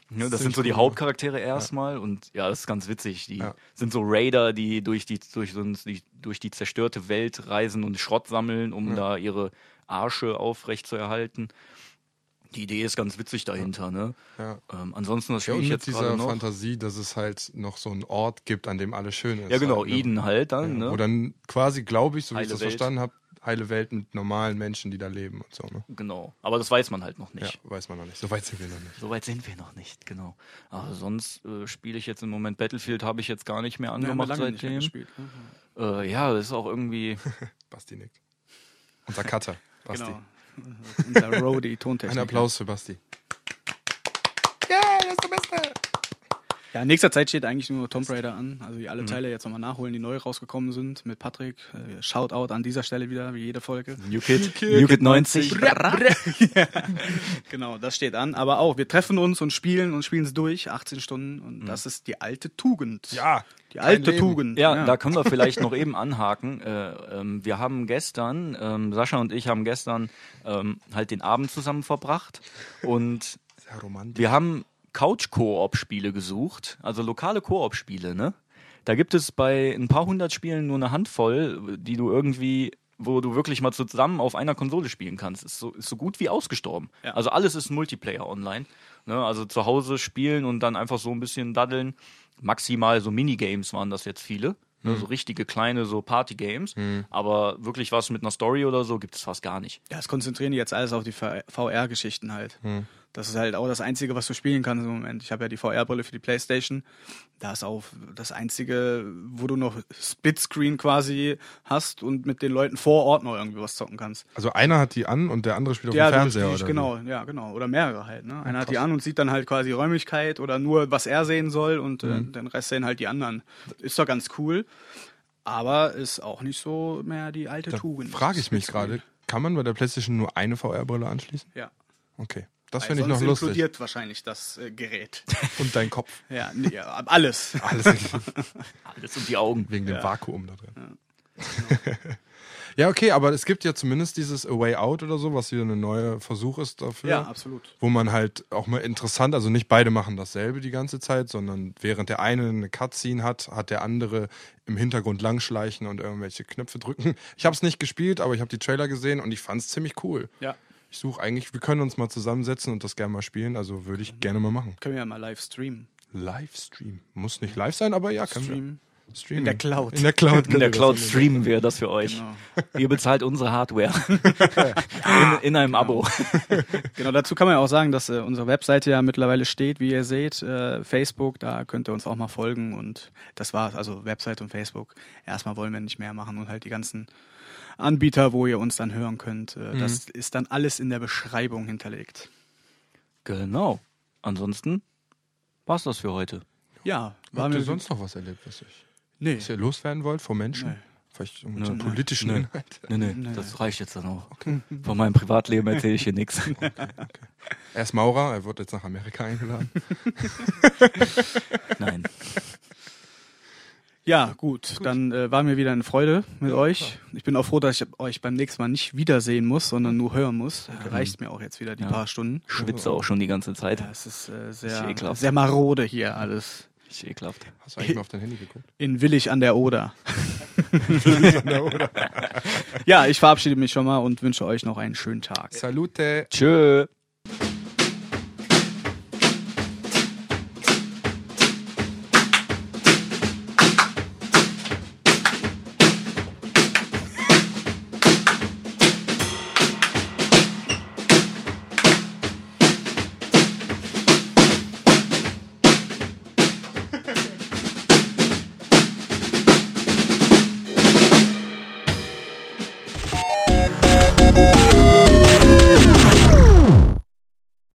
das, das sind so die Hauptcharaktere erstmal ja. und ja, das ist ganz witzig. Die ja. sind so Raider, die durch die, durch, so, die durch die zerstörte Welt reisen und Schrott sammeln, um ja. da ihre Arsche aufrecht zu erhalten. Die Idee ist ganz witzig dahinter, ne? Ja. Ähm, ansonsten, das spiele ja, ich jetzt dieser noch. Fantasie, dass es halt noch so einen Ort gibt, an dem alles schön ist. Ja, genau, halt, ne? Eden halt dann, ja, ne? Wo dann quasi, glaube ich, so wie ich das Welt. verstanden habe, heile Welt mit normalen Menschen, die da leben und so. Ne? Genau, aber das weiß man halt noch nicht. Ja, weiß man noch nicht. So weit sind wir noch nicht. So weit sind wir noch nicht, genau. Aber sonst äh, spiele ich jetzt im Moment Battlefield, habe ich jetzt gar nicht mehr angemacht ja, seitdem. Nicht mehr ne? äh, ja, das ist auch irgendwie. Basti nickt. Unser Cutter. Basti. Genau. Unser Roadie, Tontechniker. Ein Applaus für Basti. Yeah, das ist der Beste. Ja, in nächster Zeit steht eigentlich nur Tomb Raider an. Also alle mhm. Teile jetzt nochmal nachholen, die neu rausgekommen sind mit Patrick. Äh, Shoutout an dieser Stelle wieder, wie jede Folge. New Kid, New Kid, 90. ja. Genau, das steht an. Aber auch, wir treffen uns und spielen und spielen es durch, 18 Stunden. Und mhm. das ist die alte Tugend. Ja. Die alte Tugend. Ja, ja, da können wir vielleicht noch eben anhaken. Äh, ähm, wir haben gestern, ähm, Sascha und ich haben gestern ähm, halt den Abend zusammen verbracht. Und wir haben Couch-Koop-Spiele gesucht, also lokale Koop-Spiele, ne? Da gibt es bei ein paar hundert Spielen nur eine Handvoll, die du irgendwie, wo du wirklich mal zusammen auf einer Konsole spielen kannst. Ist so, ist so gut wie ausgestorben. Ja. Also alles ist Multiplayer online. Ne? Also zu Hause spielen und dann einfach so ein bisschen daddeln. Maximal so Minigames waren das jetzt viele. Ne, mhm. So richtige kleine so Party-Games. Mhm. Aber wirklich was mit einer Story oder so gibt es fast gar nicht. Ja, es konzentrieren die jetzt alles auf die VR-Geschichten halt. Mhm. Das ist halt auch das Einzige, was du spielen kannst im Moment. Ich habe ja die VR-Brille für die Playstation. Da ist auch das Einzige, wo du noch Splitscreen quasi hast und mit den Leuten vor Ort noch irgendwie was zocken kannst. Also einer hat die an und der andere spielt auf ja, dem Fernseher, oder? Genau, wie? ja, genau. Oder mehrere halt. Ne? Einer ja, hat die an und sieht dann halt quasi Räumlichkeit oder nur, was er sehen soll und äh, mhm. äh, den Rest sehen halt die anderen. Ist doch ganz cool. Aber ist auch nicht so mehr die alte Da Tugend. frage ich mich gerade, kann man bei der PlayStation nur eine VR-Brille anschließen? Ja. Okay. Das finde ich noch sonst lustig. implodiert wahrscheinlich das äh, Gerät. Und dein Kopf. ja, nee, ja, alles. Alles Alles um die Augen. wegen dem Vakuum da drin. Ja. okay, aber es gibt ja zumindest dieses A Way Out oder so, was wieder ein neuer Versuch ist dafür. Ja, absolut. wo man halt auch mal interessant, also nicht beide machen dasselbe die ganze Zeit, sondern während der eine eine Cutscene hat, hat der andere im Hintergrund langschleichen und irgendwelche Knöpfe drücken. Ich habe es nicht gespielt, aber ich habe die Trailer gesehen und ich fand es ziemlich cool. Ja. Ich suche eigentlich, wir können uns mal zusammensetzen und das gerne mal spielen, also würde ich gerne mal machen. Können wir ja mal live streamen. Livestream. Muss nicht live sein, aber ja, können Streamen. wir. Streamen. In der Cloud. In der Cloud. In der wir Cloud das streamen wir das für euch. Genau. Ihr bezahlt unsere Hardware. in, in einem Abo. Genau, dazu kann man ja auch sagen, dass äh, unsere Webseite ja mittlerweile steht, wie ihr seht. Äh, Facebook, da könnt ihr uns auch mal folgen und das war's. Also Website und Facebook. Erstmal wollen wir nicht mehr machen und halt die ganzen Anbieter, wo ihr uns dann hören könnt. Äh, Das ist dann alles in der Beschreibung hinterlegt. Genau. Ansonsten war's das für heute. Ja, Habt wir ihr sonst noch was erlebt, was, ich, Nee. was ihr loswerden wollt vor Menschen? Nee. Vielleicht irgendwelche Nö. politischen Nö. Inhalte? Nee, nee, das reicht jetzt dann auch. Von meinem Privatleben erzähle ich hier nichts. Er ist Maurer, er wird jetzt nach Amerika eingeladen. Nein. Ja, gut, dann äh, war mir wieder eine Freude mit euch. Ich bin auch froh, dass ich euch beim nächsten Mal nicht wiedersehen muss, sondern nur hören muss. Reicht mir auch jetzt wieder die Ja. paar Stunden. Schwitze auch schon die ganze Zeit. Ja, es ist äh, Ist sehr, ekelhaft. sehr marode hier alles. Ist ekelhaft. Hast du eigentlich mal auf dein Handy geguckt? In Willig an der Oder. ja, ich verabschiede mich schon mal und wünsche euch noch einen schönen Tag. Salute! Tschö.